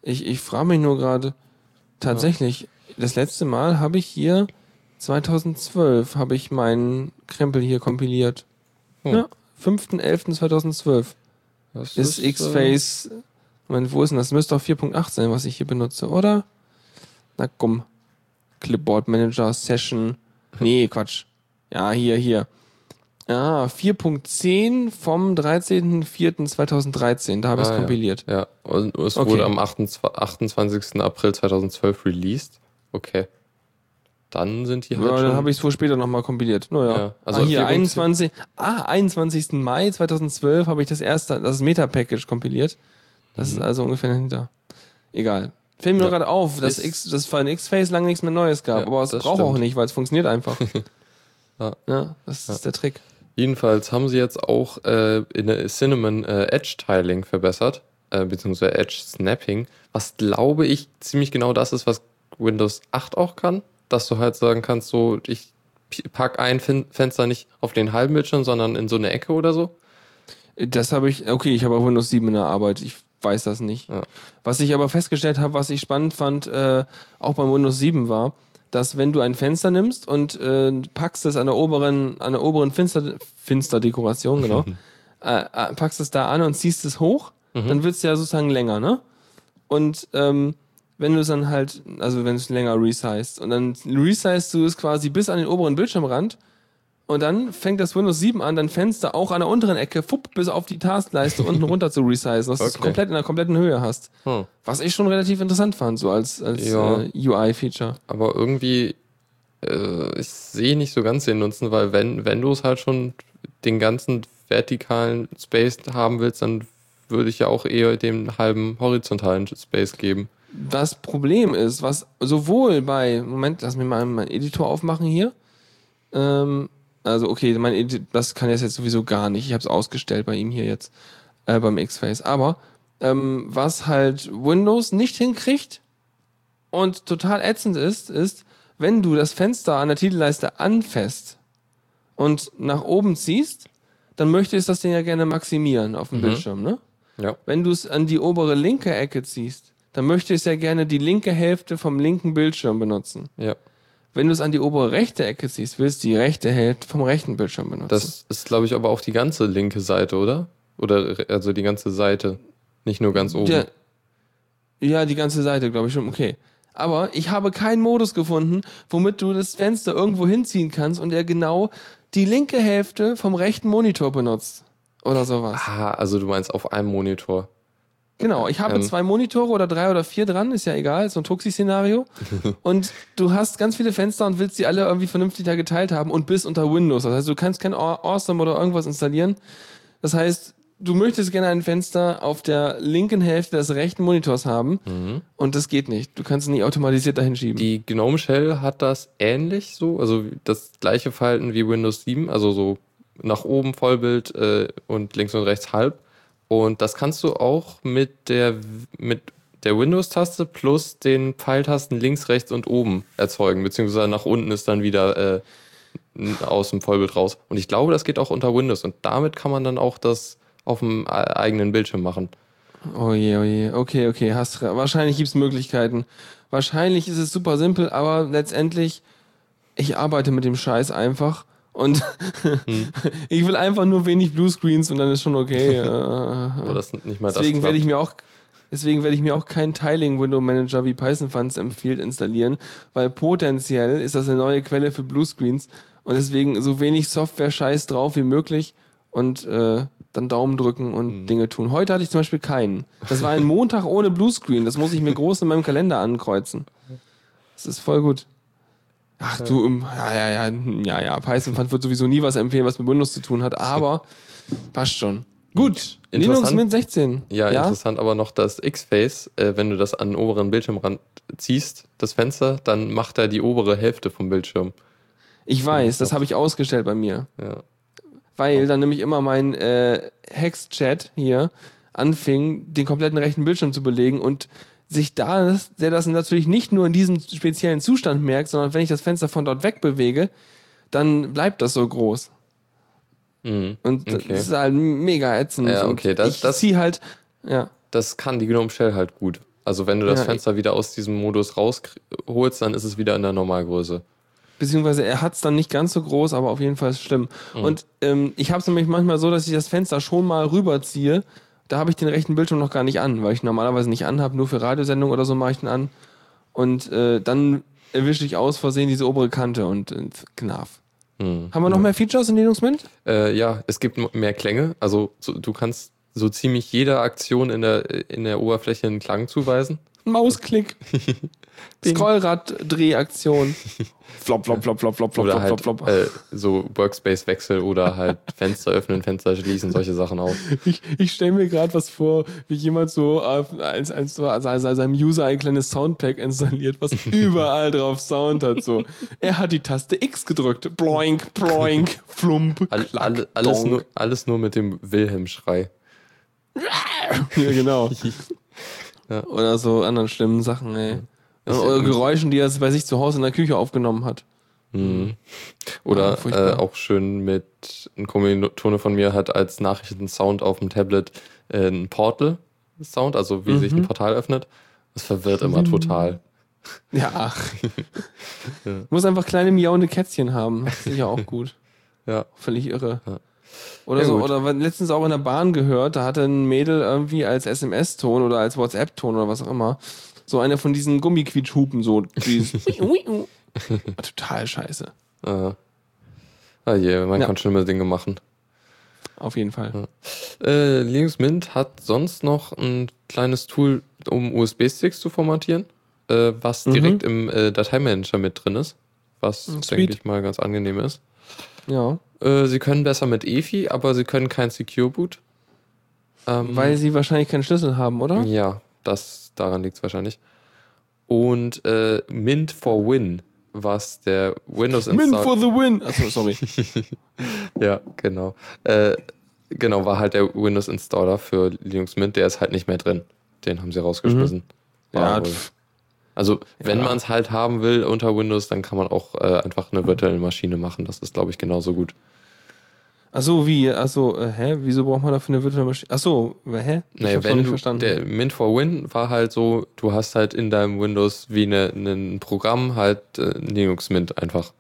ich, ich frage mich nur gerade, tatsächlich, das letzte Mal habe ich hier 2012 habe ich meinen Krempel hier kompiliert. Hm. Ja, 5.11.2012 Das ist äh, X-Face. Moment, wo ist denn das? Müsste doch 4.8 sein, was ich hier benutze, oder? Na komm. Clipboard Manager, Session. Nee, Quatsch. Ja, hier, hier. Ah, 4.10 vom 13.04.2013. Da habe ich es Ah, ja. kompiliert. Ja, und es Okay. wurde am 28. 28. April 2012 released. Okay. Dann sind die Ja, halt dann schon... habe ich es wohl später nochmal kompiliert. Naja. Ja, also ah, hier, 4.10 21, ah, 21. Mai 2012 habe ich das erste, das Meta-Package kompiliert. Das ist also ungefähr dahinter. Egal. Fällt mir nur Mhm. Ja. gerade auf, dass Ist- X, das für ein X-Face lange nichts mehr Neues gab. Ja, aber es braucht auch nicht, weil es funktioniert einfach. Ja. ja, das ist der Trick. Jedenfalls haben sie jetzt auch äh, in Cinnamon äh, Edge-Tiling verbessert, äh, beziehungsweise Edge-Snapping, was glaube ich ziemlich genau das ist, was Windows 8 auch kann, dass du halt sagen kannst, so, ich pack ein Fenster nicht auf den halben Bildschirm, sondern in so eine Ecke oder so. Das habe ich, okay, ich habe auch Windows 7 in der Arbeit. Ich weiß das nicht. Ja. Was ich aber festgestellt habe, was ich spannend fand, äh, auch beim Windows 7 war, dass wenn du ein Fenster nimmst und äh, packst es an der oberen, an der oberen Finster, Finsterdekoration, genau, äh, äh, packst es da an und ziehst es hoch, dann wird es ja sozusagen länger, ne? Und ähm, wenn du es dann halt, also wenn du es länger resized und dann resized du es quasi bis an den oberen Bildschirmrand und dann fängt das Windows 7 an, dein Fenster auch an der unteren Ecke, fupp, bis auf die Taskleiste unten runter zu resizen, dass du es Okay. komplett in der kompletten Höhe hast. Hm. Was ich schon relativ interessant fand, so als, als Ja. äh, UI-Feature. Aber irgendwie, äh, ich sehe nicht so ganz den Nutzen, weil wenn, wenn du es halt schon den ganzen vertikalen Space haben willst, dann würde ich ja auch eher dem halben horizontalen Space geben. Das Problem ist, was sowohl bei, Moment, lass mich mal meinen Editor aufmachen hier. Ähm, also okay, mein Edit, das kann jetzt, jetzt sowieso gar nicht. Ich habe es ausgestellt bei ihm hier jetzt, äh, beim X-Face. Aber ähm, was halt Windows nicht hinkriegt und total ätzend ist, ist, wenn du das Fenster an der Titelleiste anfasst und nach oben ziehst, dann möchtest du das Ding ja gerne maximieren auf dem Mhm. Bildschirm, ne? Ja. Wenn du es an die obere linke Ecke ziehst, dann möchtest du ja gerne die linke Hälfte vom linken Bildschirm benutzen. Ja. Wenn du es an die obere rechte Ecke ziehst, willst du die rechte Hälfte vom rechten Bildschirm benutzen. Das ist, glaube ich, aber auch die ganze linke Seite, oder? Oder also die ganze Seite. Nicht nur ganz oben. Ja, ja, die ganze Seite, glaube ich schon, okay. Aber ich habe keinen Modus gefunden, womit du das Fenster irgendwo hinziehen kannst und er genau die linke Hälfte vom rechten Monitor benutzt. Oder sowas. Ah, also du meinst auf einem Monitor. Genau, ich habe Ähm. zwei Monitore oder drei oder vier dran, ist ja egal, ist so ein Tuxi-Szenario. und du hast ganz viele Fenster und willst die alle irgendwie vernünftig da geteilt haben und bist unter Windows. Das heißt, du kannst kein Aw- Awesome oder irgendwas installieren. Das heißt, du möchtest gerne ein Fenster auf der linken Hälfte des rechten Monitors haben und das geht nicht. Du kannst es nicht automatisiert dahin schieben. Die GNOME Shell hat das ähnlich so, also das gleiche Verhalten wie Windows 7, also so nach oben Vollbild äh, und links und rechts halb. Und das kannst du auch mit der mit der Windows-Taste plus den Pfeiltasten links, rechts und oben erzeugen, beziehungsweise nach unten ist dann wieder äh, aus dem Vollbild raus. Und ich glaube, das geht auch unter Windows und damit kann man dann auch das auf dem e- eigenen Bildschirm machen. Oh je, oh je. Okay, okay, hast Wahrscheinlich gibt's Möglichkeiten. Wahrscheinlich ist es super simpel, aber letztendlich, ich arbeite mit dem Scheiß einfach und ich will einfach nur wenig Bluescreens und dann ist schon okay. Aber Äh, das nicht mal deswegen das werde ich mir auch Deswegen werde ich mir auch keinen Tiling Window Manager wie Python Funds empfiehlt installieren, weil potenziell ist das eine neue Quelle für Bluescreens und deswegen so wenig Software-Scheiß drauf wie möglich und äh, dann Daumen drücken und Dinge tun. Heute hatte ich zum Beispiel keinen. Das war ein Montag ohne Bluescreen. Das muss ich mir groß in meinem Kalender ankreuzen. Das ist voll gut. Ach du, ja, ja, ja, ja, ja, Python Fund wird sowieso nie was empfehlen, was mit Windows zu tun hat, aber passt schon. Gut, Linux. Mint 16. Ja, interessant aber noch das X-Face, äh, wenn du das an den oberen Bildschirmrand ziehst, das Fenster, dann macht er die obere Hälfte vom Bildschirm. Ich weiß, das habe ich ausgestellt bei mir. Ja. Weil dann nämlich immer mein äh, Hex-Chat hier anfing, den kompletten rechten Bildschirm zu belegen und sich da, der das natürlich nicht nur in diesem speziellen Zustand merkt, sondern wenn ich das Fenster von dort weg bewege, dann bleibt das so groß. Mhm. Und Okay. das ist halt mega ätzend. Ja, okay, das- ich das- zieh halt, ja. Das kann die GNOME Shell halt gut. Also wenn du das Ja, Fenster wieder aus diesem Modus rausholst, dann ist es wieder in der Normalgröße. Beziehungsweise er hat es dann nicht ganz so groß, aber auf jeden Fall ist es schlimm. Und ähm, ich habe es nämlich manchmal so, dass ich das Fenster schon mal rüberziehe. Da habe ich den rechten Bildschirm noch gar nicht an, weil ich normalerweise nicht anhabe, nur für Radiosendungen oder so mache ich den an. Und äh, dann erwische ich aus Versehen diese obere Kante und äh, knarf. Mhm. Haben wir noch mehr Features in Linux Mint? Äh, ja, es gibt mehr Klänge. Also so, du kannst so ziemlich jeder Aktion in der, in der Oberfläche einen Klang zuweisen. Mausklick. Scrollrad-Drehaktion. flop, flop, flop, flop, flop, flop, Oder flop, halt flop, flop. Äh, so Workspace-Wechsel oder halt Fenster öffnen, Fenster schließen, solche Sachen auch. Ich, ich stelle mir gerade was vor, wie jemand so auf, als, als, so als, als seinem User ein kleines Soundpack installiert, was überall drauf Sound hat. So, er hat die Taste X gedrückt. Bloink, bloink, flump. All, klack, alle, alles, donk. nur, alles nur mit dem Wilhelm-Schrei. Ja, genau. Ja. Oder so anderen schlimmen Sachen, ey. Oder Geräuschen, die er bei sich zu Hause in der Küche aufgenommen hat. Mhm. Oder Ah, furchtbar. äh, auch schön mit, ein Kommilitone von mir hat als Nachrichtensound auf dem Tablet äh, einen Portal-Sound, also wie sich Mhm. ein Portal öffnet. Das verwirrt immer total. Ja, ach. Muss einfach kleine miauende Kätzchen haben. Das ist sicher auch gut. Ja. Völlig irre. Ja. Oder Ja, so, gut. oder letztens auch in der Bahn gehört, da hatte ein Mädel irgendwie als SMS-Ton oder als WhatsApp-Ton oder was auch immer, so eine von diesen Gummiquietschhupen, so dieses Total scheiße. Äh, ah je, man Ja. kann schlimme Dinge machen. Auf jeden Fall. Äh, Linux Mint hat sonst noch ein kleines Tool, um USB-Sticks zu formatieren, äh, was Mhm. direkt im äh, Dateimanager mit drin ist. Was, denke ich mal, ganz angenehm ist. Ja. Äh, sie können besser mit EFI, aber sie können kein Secure Boot. Ähm, Weil sie wahrscheinlich keinen Schlüssel haben, oder? Ja, das daran liegt es wahrscheinlich. Und äh, Mint for Win, was der Windows Min Install for the win. Achso, sorry. Ja, genau. Äh, genau, war halt der Windows Installer für Linux Mint, der ist halt nicht mehr drin. Den haben sie rausgeschmissen. War ja, pf, also, wenn Ja. man es halt haben will unter Windows, dann kann man auch äh, einfach eine virtuelle Maschine machen. Das ist, glaube ich, genauso gut. Achso, wie? Achso, äh, hä? Wieso braucht man dafür eine virtuelle Maschine? Achso, hä? Ich Naja, wenn nicht du, verstanden. der Mint for Win war halt so, du hast halt in deinem Windows wie eine, ein Programm halt äh, Linux Mint einfach.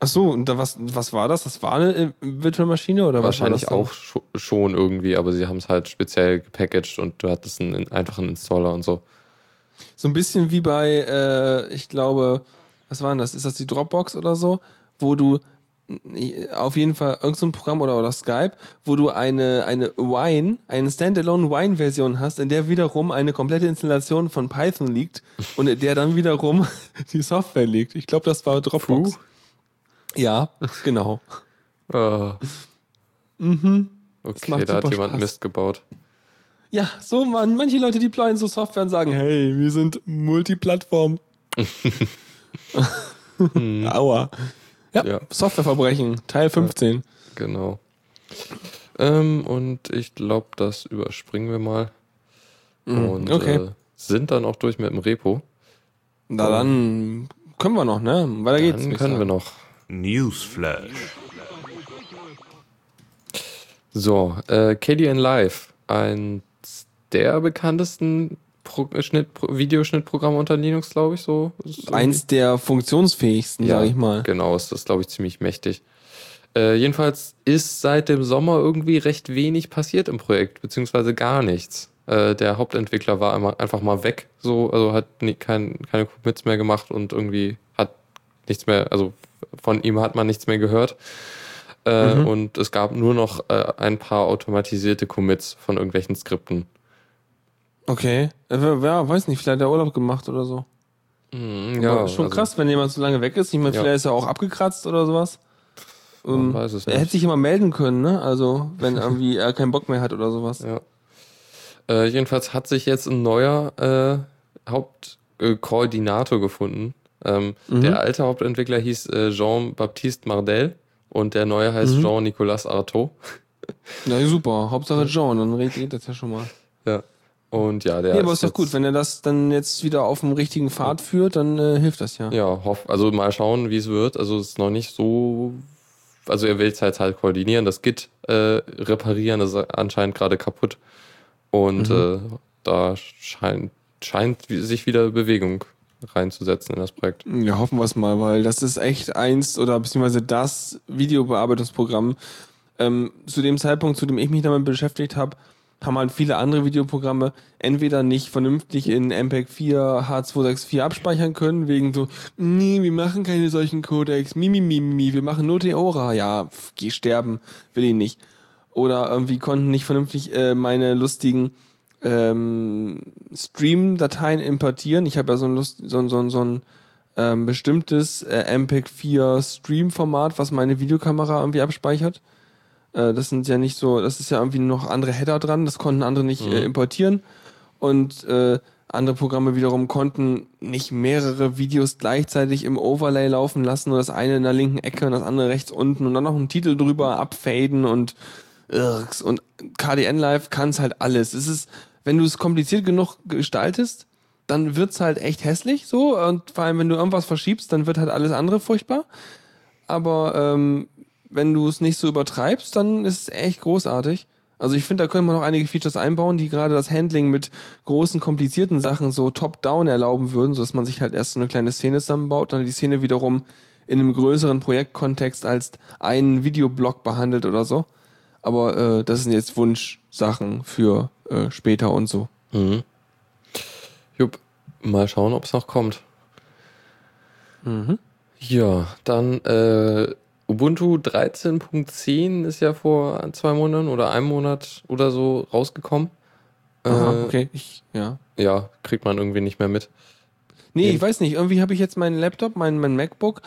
Achso, und da was, was war das? Das war eine äh, virtuelle Maschine oder Wahrscheinlich was auch schon irgendwie, aber sie haben es halt speziell gepackaged und du hattest einen einfachen Installer und so. So ein bisschen wie bei, äh, ich glaube, was war denn das? Ist das die Dropbox oder so? Wo du äh, auf jeden Fall irgendein so Programm oder, oder Skype, wo du eine, eine Wine, eine Standalone Wine-Version hast, in der wiederum eine komplette Installation von Python liegt und in der dann wiederum die Software liegt. Ich glaube, das war Dropbox. Puh. Ja, genau. Ah. Mhm. Okay, da hat jemand Spaß. Mist gebaut. Ja, so man, manche Leute deployen so Software und sagen, hey, wir sind Multiplattform. Aua. Ja, Ja. Softwareverbrechen, Teil 15. Genau. Ähm, und ich glaube, das überspringen wir mal. Und Mhm. okay. äh, sind dann auch durch mit dem Repo. Na dann können wir noch, ne? Weiter geht's. Dann würd ich können wir noch. Newsflash. So, äh, KDN Live, eins der bekanntesten Pro Schnitt Pro Videoschnittprogramme unter Linux, glaube ich, so. Eins der funktionsfähigsten, Ja, sag ich mal. Genau, ist das, glaube ich, ziemlich mächtig. Äh, jedenfalls ist seit dem Sommer irgendwie recht wenig passiert im Projekt, beziehungsweise gar nichts. Äh, der Hauptentwickler war einmal, einfach mal weg, so, also hat nie, kein, keine Commits mehr gemacht und irgendwie hat nichts mehr, also von ihm hat man nichts mehr gehört. Äh, Mhm. Und es gab nur noch äh, ein paar automatisierte Commits von irgendwelchen Skripten. Okay. Äh, wer, wer, weiß nicht, vielleicht hat er Urlaub gemacht oder so. Mhm, Aber schon also, krass, wenn jemand so lange weg ist. Ich meine, Ja. vielleicht ist er auch abgekratzt oder sowas. Man Ähm, weiß es er nicht. hätte sich immer melden können, ne? Also, wenn irgendwie er keinen Bock mehr hat oder sowas. Ja. Äh, jedenfalls hat sich jetzt ein neuer äh, Hauptkoordinator gefunden. Ähm, Mhm. Der alte Hauptentwickler hieß äh, Jean-Baptiste Mardel und der neue heißt Mhm. Jean-Nicolas Artaud. Na super, Hauptsache John, dann redet das ja schon mal. Ja. Und ja, der Ja, aber ist doch gut, wenn er das dann jetzt wieder auf dem richtigen Pfad führt, dann äh, hilft das ja. Ja, hoff, also mal schauen, wie es wird. Also es ist noch nicht so. Also er will es halt halt koordinieren, das Git äh, reparieren, das ist anscheinend gerade kaputt. Und Mhm. äh, da scheint, scheint sich wieder Bewegung reinzusetzen in das Projekt. Ja, hoffen wir es mal, weil das ist echt eins oder beziehungsweise das Videobearbeitungsprogramm. Ähm, zu dem Zeitpunkt, zu dem ich mich damit beschäftigt habe, haben halt viele andere Videoprogramme entweder nicht vernünftig in MPEG 4 H264 abspeichern können, wegen so, nee, wir machen keine solchen Codecs, mimi, mimi, mi, wir machen nur Theora. Ja, pf, geh sterben, will ich nicht. Oder irgendwie konnten nicht vernünftig äh, meine lustigen ähm, Stream-Dateien importieren. Ich habe ja so ein, Lust, so, so, so ein ähm, bestimmtes äh, MPEG-4 Stream-Format, was meine Videokamera irgendwie abspeichert. Äh, das sind ja nicht so, das ist ja irgendwie noch andere Header dran, das konnten andere nicht Mhm. äh, importieren. Und äh, andere Programme wiederum konnten nicht mehrere Videos gleichzeitig im Overlay laufen lassen, nur das eine in der linken Ecke und das andere rechts unten und dann noch einen Titel drüber abfaden und Irks. Und KDN Live kann es halt alles. Es ist, wenn du es kompliziert genug gestaltest, dann wird's halt echt hässlich so. Und vor allem, wenn du irgendwas verschiebst, dann wird halt alles andere furchtbar. Aber ähm, wenn du es nicht so übertreibst, dann ist es echt großartig. Also ich finde, da können wir noch einige Features einbauen, die gerade das Handling mit großen, komplizierten Sachen so top-down erlauben würden, sodass man sich halt erst so eine kleine Szene zusammenbaut, dann die Szene wiederum in einem größeren Projektkontext als einen Videoblock behandelt oder so. Aber äh, das sind jetzt Wunschsachen für äh, später und so. Mhm. Jupp, mal schauen, ob es noch kommt. Mhm. Ja, dann äh, Ubuntu 13.10 ist ja vor zwei Monaten oder einem Monat oder so rausgekommen. Aha, Äh, okay, ich, ja. Ja, kriegt man irgendwie nicht mehr mit. Nee, ich weiß nicht. Irgendwie habe ich jetzt meinen Laptop, mein, mein MacBook.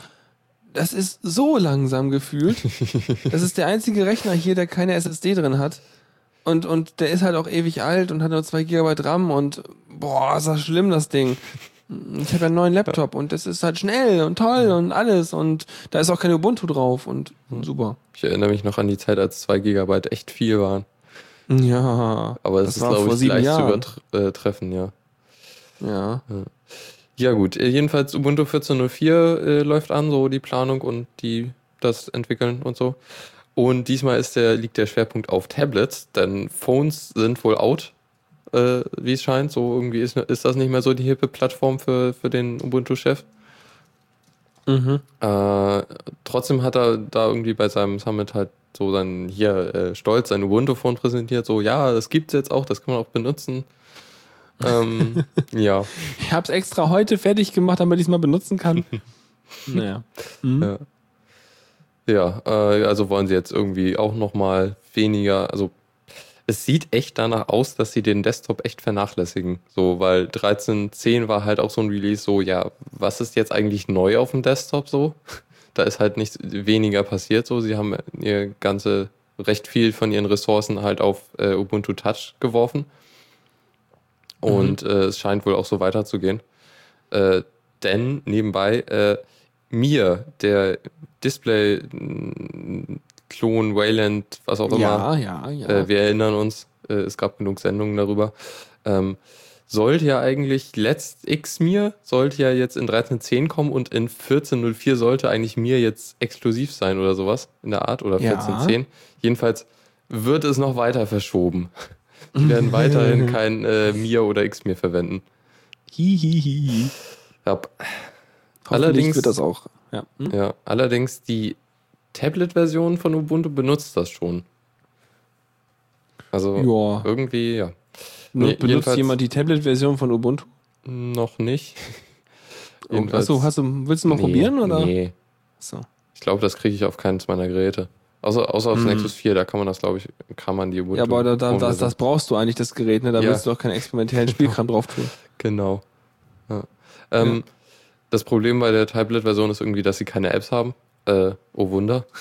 Das ist so langsam gefühlt. das ist der einzige Rechner hier, der keine SSD drin hat. und, und der ist halt auch ewig alt und hat nur 2 GB RAM und boah, ist das schlimm, das Ding. Ich habe ja einen neuen Laptop und das ist halt schnell und toll und alles und da ist auch kein Ubuntu drauf und super. Ich erinnere mich noch an die Zeit, als 2 Gigabyte echt viel waren. Ja. Aber es Das ist, glaube ich, leicht Jahren. zu übertreffen, ja. Ja. Ja gut, äh, jedenfalls Ubuntu 14.04 äh, läuft an, so die Planung und die das entwickeln und so. Und diesmal ist der, liegt der Schwerpunkt auf Tablets, denn Phones sind wohl out, äh, wie es scheint. So irgendwie ist, ist das nicht mehr so die hippe Plattform für, für den Ubuntu-Chef. Mhm. Äh, trotzdem hat er da irgendwie bei seinem Summit halt so dann hier äh, stolz sein Ubuntu-Phone präsentiert, so ja, das gibt's jetzt auch, das kann man auch benutzen. ähm, ja. Ich habe es extra heute fertig gemacht, damit ich es mal benutzen kann. naja. Mhm. Ja. Ja, äh, also wollen sie jetzt irgendwie auch nochmal weniger, also es sieht echt danach aus, dass sie den Desktop echt vernachlässigen. So, weil 13.10 war halt auch so ein Release, so, ja, was ist jetzt eigentlich neu auf dem Desktop so? Da ist halt nichts weniger passiert so. Sie haben ihr ganze, recht viel von ihren Ressourcen halt auf äh, Ubuntu Touch geworfen. Und äh, es scheint wohl auch so weiterzugehen. Äh, denn nebenbei, äh, mir, der Display-Klon, Wayland, was auch immer, Ja, ja, ja. äh, wir erinnern uns, äh, es gab genug Sendungen darüber, ähm, sollte ja eigentlich letzt X mir, sollte ja jetzt in 13.10 kommen und in 14.04 sollte eigentlich mir jetzt exklusiv sein oder sowas in der Art oder Ja. 14.10. Jedenfalls wird es noch weiter verschoben. Die werden weiterhin kein äh, Mir oder X mir verwenden. Hihihi. Ja, Allerdings Allerdings- wird das auch. Ja. Hm? ja, allerdings die Tablet-Version von Ubuntu benutzt das schon. Also Ja. irgendwie, ja. Nee, benutzt jemand die Tablet-Version von Ubuntu? Noch nicht. Achso, hast du, willst du mal Nee, probieren? Oder? Nee. So. Ich glaube, das kriege ich auf keins meiner Geräte. Außer, außer aufs Mhm. Nexus 4, da kann man das, glaube ich, kann man die Ubuntu. Ja, aber da, da, das, das brauchst du eigentlich, das Gerät, ne? Da Ja. willst du doch keinen experimentellen Spielkram drauf tun. Genau. Ja. Ähm, Das Problem bei der Tablet-Version ist irgendwie, dass sie keine Apps haben. Äh, oh Wunder.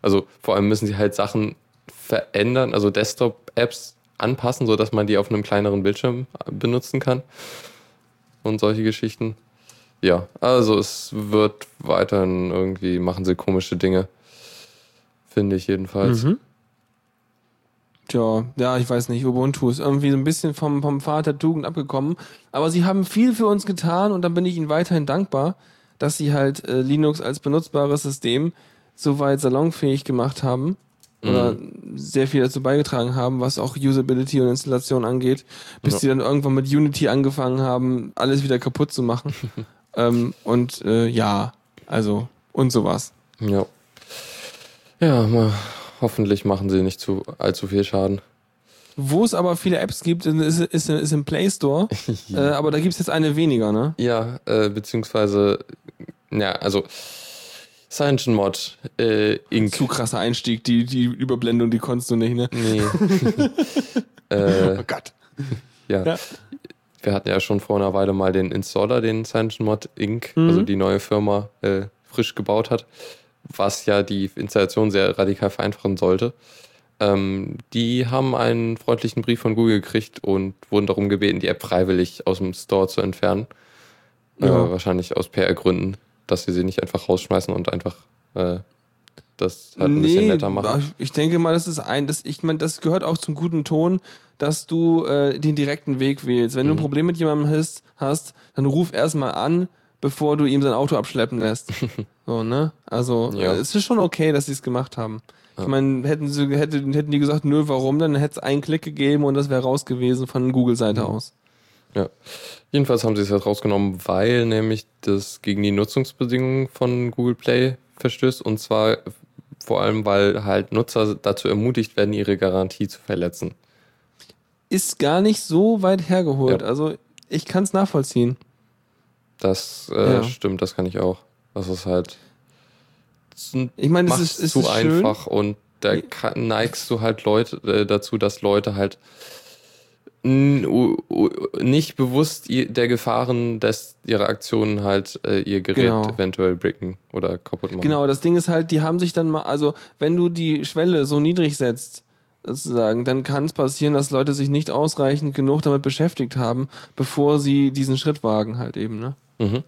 Also vor allem müssen sie halt Sachen verändern, also Desktop-Apps anpassen, sodass man die auf einem kleineren Bildschirm benutzen kann. Und solche Geschichten. Ja, also es wird weiterhin irgendwie, machen sie komische Dinge. Finde ich jedenfalls. Mhm. Tja, ja, ich weiß nicht, Ubuntu ist irgendwie so ein bisschen vom, vom der Tugend abgekommen. Aber sie haben viel für uns getan und dann bin ich ihnen weiterhin dankbar, dass sie halt äh, Linux als benutzbares System soweit salonfähig gemacht haben. Oder sehr viel dazu beigetragen haben, was auch Usability und Installation angeht, bis Ja. sie dann irgendwann mit Unity angefangen haben, alles wieder kaputt zu machen. ähm, und äh, ja, also und sowas. Ja. Ja, mal, hoffentlich machen sie nicht zu allzu viel Schaden. Wo es aber viele Apps gibt, ist, ist, ist im Play Store. äh, aber da gibt es jetzt eine weniger, ne? Ja, äh, beziehungsweise, ja, also CyanogenMod, äh, Inc. Zu krasser Einstieg, die, die Überblendung, die konntest du nicht, ne? Nee. äh, Gott. ja. Ja. Wir hatten ja schon vor einer Weile mal den Installer, den CyanogenMod Inc., Mhm. also die neue Firma, äh, frisch gebaut hat, was ja die Installation sehr radikal vereinfachen sollte. Ähm, die haben einen freundlichen Brief von Google gekriegt und wurden darum gebeten, die App freiwillig aus dem Store zu entfernen. Ja. Äh, wahrscheinlich aus PR-Gründen, dass sie sie nicht einfach rausschmeißen und einfach äh, das halt ein bisschen netter machen. Ich denke mal, das ist ein, das, ich meine, das gehört auch zum guten Ton, dass du äh, den direkten Weg wählst. Wenn du Mhm. ein Problem mit jemandem hast, hast dann ruf erstmal an, bevor du ihm sein Auto abschleppen lässt. so, ne? Also, Ja. äh, es ist schon okay, dass sie es gemacht haben. Ich meine, hätten sie, hätten, hätten die gesagt, nö, warum, dann hätte es einen Klick gegeben und das wäre raus gewesen von Google-Seite Mhm. aus. Ja. Jedenfalls haben sie es jetzt rausgenommen, weil nämlich das gegen die Nutzungsbedingungen von Google Play verstößt und zwar vor allem, weil halt Nutzer dazu ermutigt werden, ihre Garantie zu verletzen. Ist gar nicht so weit hergeholt. Ja. Also, ich kann es nachvollziehen. Das äh, Ja. stimmt, das kann ich auch. Das ist halt Ich meine, es ist, es zu ist schön. einfach und da kann, neigst du halt Leute äh, dazu, dass Leute halt nicht bewusst der Gefahren des, ihrer Aktionen halt äh, ihr Gerät Genau. eventuell bricken oder kaputt machen. Genau, das Ding ist halt, die haben sich dann mal, also wenn du die Schwelle so niedrig setzt, sozusagen, dann kann es passieren, dass Leute sich nicht ausreichend genug damit beschäftigt haben, bevor sie diesen Schritt wagen, halt eben, ne? Mhm.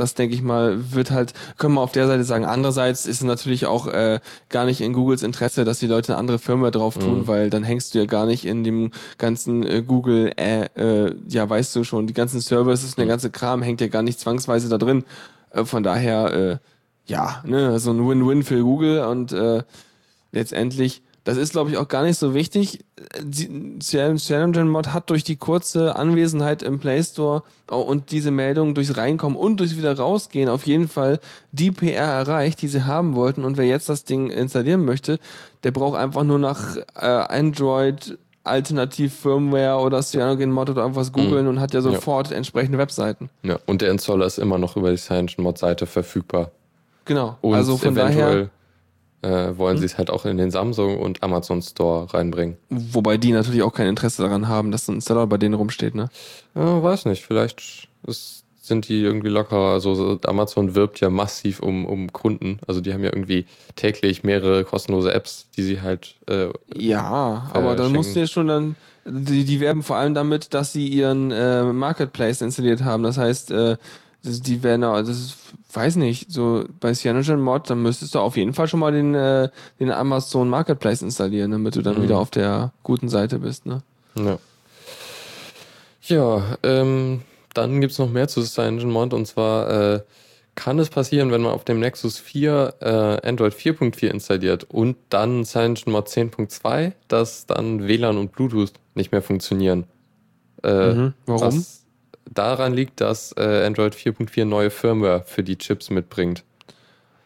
Das denke ich mal, wird halt, können wir auf der Seite sagen. Andererseits ist es natürlich auch äh, gar nicht in Googles Interesse, dass die Leute eine andere Firma drauf tun, Mhm. weil dann hängst du ja gar nicht in dem ganzen äh, Google, äh, äh, ja, weißt du schon, die ganzen Services, Mhm. der ganze Kram hängt ja gar nicht zwangsweise da drin. Äh, von daher, äh, ja, ne, so ein Win-Win für Google und äh, letztendlich, das ist glaube ich auch gar nicht so wichtig. Die Challenger Mod hat durch die kurze Anwesenheit im Play Store und diese Meldung durchs Reinkommen und durchs wieder rausgehen auf jeden Fall die PR erreicht, die sie haben wollten. Und wer jetzt das Ding installieren möchte, der braucht einfach nur nach äh, Android Alternativ Firmware oder Cyanogen Mod oder irgendwas googeln und hat ja sofort entsprechende Webseiten. ja. Und der Installer ist immer noch über die CyanogenMod-Seite verfügbar. Genau. Und also von daher, äh, wollen sie es halt auch in den Samsung und Amazon Store reinbringen. wobei die natürlich auch kein Interesse daran haben, dass ein Installer bei denen rumsteht, ne? Ja, weiß nicht, vielleicht ist, sind die irgendwie lockerer. Also so Amazon wirbt ja massiv um, um Kunden. Also die haben ja irgendwie täglich mehrere kostenlose Apps, die sie halt äh, Ja, aber dann musst du ja schon dann, die, die werben vor allem damit, dass sie ihren äh, Marketplace installiert haben. Das heißt, äh, das, die werden, auch- das ist, weiß nicht, so bei Cyanogen Mod, dann müsstest du auf jeden Fall schon mal den, äh, den Amazon Marketplace installieren, damit du dann Mhm. wieder auf der guten Seite bist, ne? Ja. Ja, ähm, dann gibt's noch mehr zu CyanogenMod und zwar äh, kann es passieren, wenn man auf dem Nexus 4 äh, Android 4.4 installiert und dann CyanogenMod 10.2, dass dann WLAN und Bluetooth nicht mehr funktionieren. Äh, Mhm. Warum? Was daran liegt, dass äh, Android 4.4 neue Firmware für die Chips mitbringt.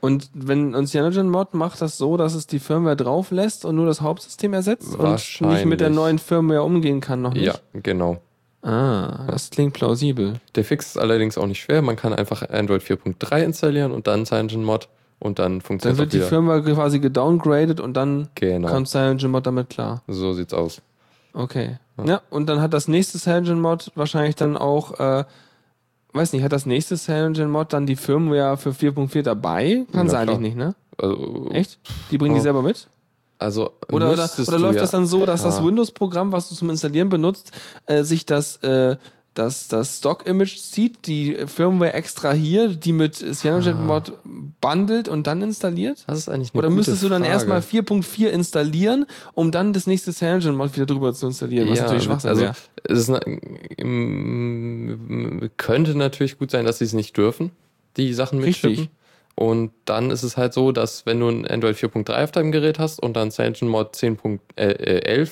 Und wenn uns Cyanogen Mod macht das so, dass es die Firmware drauf lässt und nur das Hauptsystem ersetzt und nicht mit der neuen Firmware umgehen kann noch nicht? Ja, genau. Ah, das klingt plausibel. Der Fix ist allerdings auch nicht schwer. Man kann einfach Android 4.3 installieren und dann CyanogenMod und dann Dann funktioniert wird auch die wieder. Firmware quasi gedowngradet und dann Genau. kommt Cyanogen Mod damit klar. So sieht's aus. Okay. Ja. und dann hat das nächste Cyanogen Mod wahrscheinlich dann auch, äh, weiß nicht, hat das nächste Cyanogen Mod dann die Firmware für 4.4 dabei? Kann Ja, eigentlich nicht, ne? Also, Echt? Die bringen die Oh. selber mit? Also Oder, oder, oder läuft ja, das dann so, dass das. Windows-Programm, was du zum Installieren benutzt, äh, sich das, äh, das, das Stock-Image zieht, die Firmware extrahiert, die mit CyanogenMod bundelt und dann installiert? Das ist eigentlich eine Oder müsstest du dann Frage. erstmal 4.4 installieren, um dann das nächste CyanogenMod wieder drüber zu installieren? Was ja, natürlich Schwachsinn also wäre. es ist, im- könnte natürlich gut sein, dass sie es nicht dürfen, die Sachen Richtig. mitschippen. Und dann ist es halt so, dass wenn du ein Android 4.3 auf deinem Gerät hast und dann CyanogenMod 10.11 äh,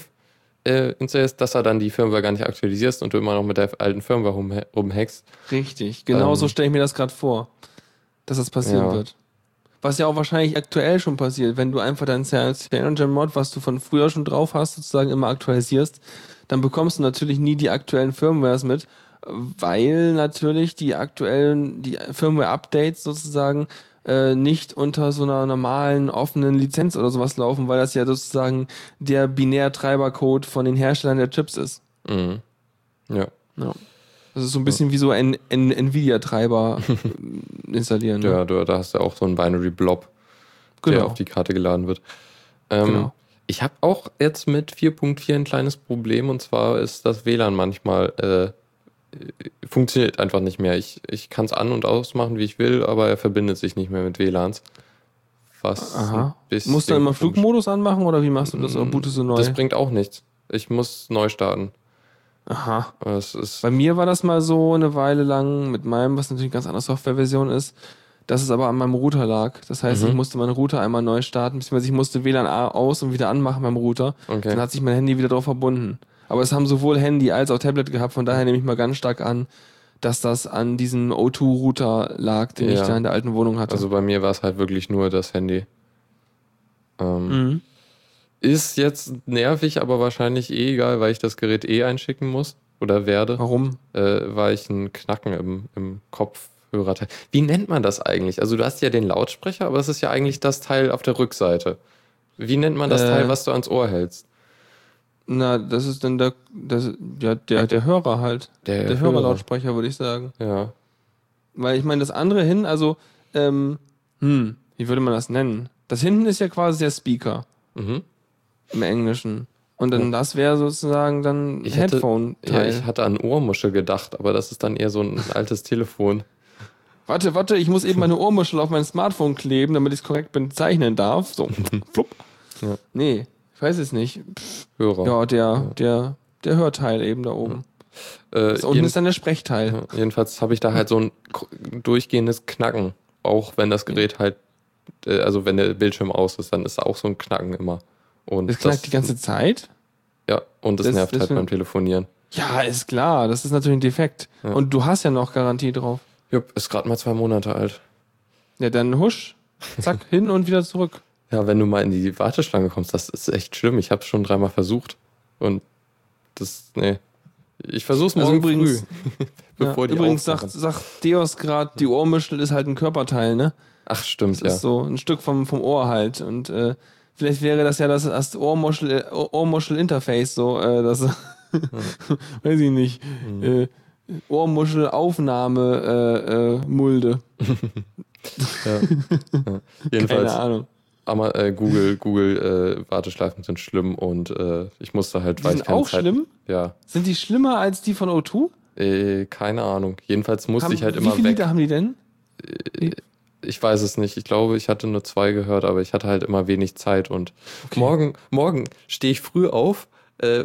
installierst, dass er dann die Firmware gar nicht aktualisierst und du immer noch mit der alten Firmware rum, rumhackst. Richtig, genau Ähm, so stelle ich mir das gerade vor, dass das passieren Ja. wird. Was ja auch wahrscheinlich aktuell schon passiert, wenn du einfach dein CyanogenMod, was du von früher schon drauf hast, sozusagen immer aktualisierst, dann bekommst du natürlich nie die aktuellen Firmwares mit, weil natürlich die aktuellen, die Firmware-Updates sozusagen äh, nicht unter so einer normalen offenen Lizenz oder sowas laufen, weil das ja sozusagen der Binär-Treibercode von den Herstellern der Chips ist. Mhm. Ja. Ja. Das ist so ein bisschen wie so ein, ein Nvidia-Treiber installieren. Ne? Ja, du, da hast du auch so einen Binary Blob, der Genau. auf die Karte geladen wird. Ähm, Genau. Ich habe auch jetzt mit 4.4 ein kleines Problem und zwar ist das WLAN manchmal äh, funktioniert einfach nicht mehr. Ich, ich kann es an- und ausmachen, wie ich will, aber er verbindet sich nicht mehr mit WLANs. Was Aha. Musst du immer Flugmodus anmachen oder wie machst du das? Oder bootest du neu? Das bringt auch nichts. Ich muss neu starten. Aha. Bei mir war das mal so eine Weile lang mit meinem, was natürlich eine ganz andere Softwareversion ist, dass es aber an meinem Router lag. Das heißt, Mhm. ich musste meinen Router einmal neu starten, beziehungsweise ich musste WLAN A- aus und wieder anmachen beim Router. okay. Dann hat sich mein Handy wieder drauf verbunden. Aber es haben sowohl Handy als auch Tablet gehabt, von daher nehme ich mal ganz stark an, dass das an diesem O2-Router lag, den ich Ja. da in der alten Wohnung hatte. Also bei mir war es halt wirklich nur das Handy. Ähm, mhm. Ist jetzt nervig, aber wahrscheinlich eh egal, weil ich das Gerät eh einschicken muss oder werde, Warum? äh, weil ich einen Knacken im, im Kopfhörer teil. Wie nennt man das eigentlich? Also du hast ja den Lautsprecher, aber es ist ja eigentlich das Teil auf der Rückseite. Wie nennt man das Äh, Teil, was du ans Ohr hältst? Na, das ist dann der, das, ja, der, der Hörer halt. Der Der Hörer. Hörerlautsprecher, würde ich sagen. Ja. Weil ich meine, das andere hin, also, ähm, hm, wie würde man das nennen? Das hinten ist ja quasi der Speaker. Mhm. im Englischen. Und dann das wäre sozusagen dann Ich hätte, ja, Headphone-Teil. ich hatte an Ohrmuschel gedacht, aber das ist dann eher so ein altes Telefon. warte, warte, ich muss eben meine Ohrmuschel auf mein Smartphone kleben, damit ich es korrekt bezeichnen darf. So, flupp. Ja. Nee, weiß es nicht. Pff, Hörer. ja, der, der, der Hörteil eben da oben. Äh, Das unten ist dann der Sprechteil. Ja, jedenfalls habe ich da halt so ein durchgehendes Knacken. Auch wenn das Gerät halt, äh, also wenn der Bildschirm aus ist, dann ist auch so ein Knacken immer. Und Das knackt die ganze Zeit? Ja, und das, Das- nervt das halt beim Telefonieren. Ja, ist klar. Das ist natürlich ein Defekt. Ja. Und du hast ja noch Garantie drauf. Jupp, ist gerade mal zwei Monate alt. Ja, dann husch. Zack, hin und wieder zurück. Ja, wenn du mal in die Warteschlange kommst, das ist echt schlimm. Ich habe es schon dreimal versucht. Und das, nee. Ich versuch's Also morgen übrigens- früh, Ja, bevor die übrigens sagt, sagt Deos gerade, die Ohrmuschel ist halt ein Körperteil, ne? Ach, stimmt, Das ja. ist so ein Stück vom, vom Ohr halt. Und äh, vielleicht wäre das ja das, das Ohrmuschel, äh, Ohrmuschel-Interface, so, äh, das, weiß ich nicht, Mhm. äh, Ohrmuschel-Aufnahme, äh, äh, Mulde. ja. ja. Keine Ahnung. Aber, äh, Google, Google äh, Warteschleifen sind schlimm und äh, ich musste halt, Die weil ich sind keine auch Zeit, schlimm? Ja, Sind die schlimmer als die von O2? äh, keine Ahnung. Jedenfalls musste Haben, ich halt wie immer viele weg. Liter haben die denn? Ich weiß es nicht. Ich glaube, ich hatte nur zwei gehört, aber ich hatte halt immer wenig Zeit. Und morgen, morgen stehe ich früh auf, äh, äh,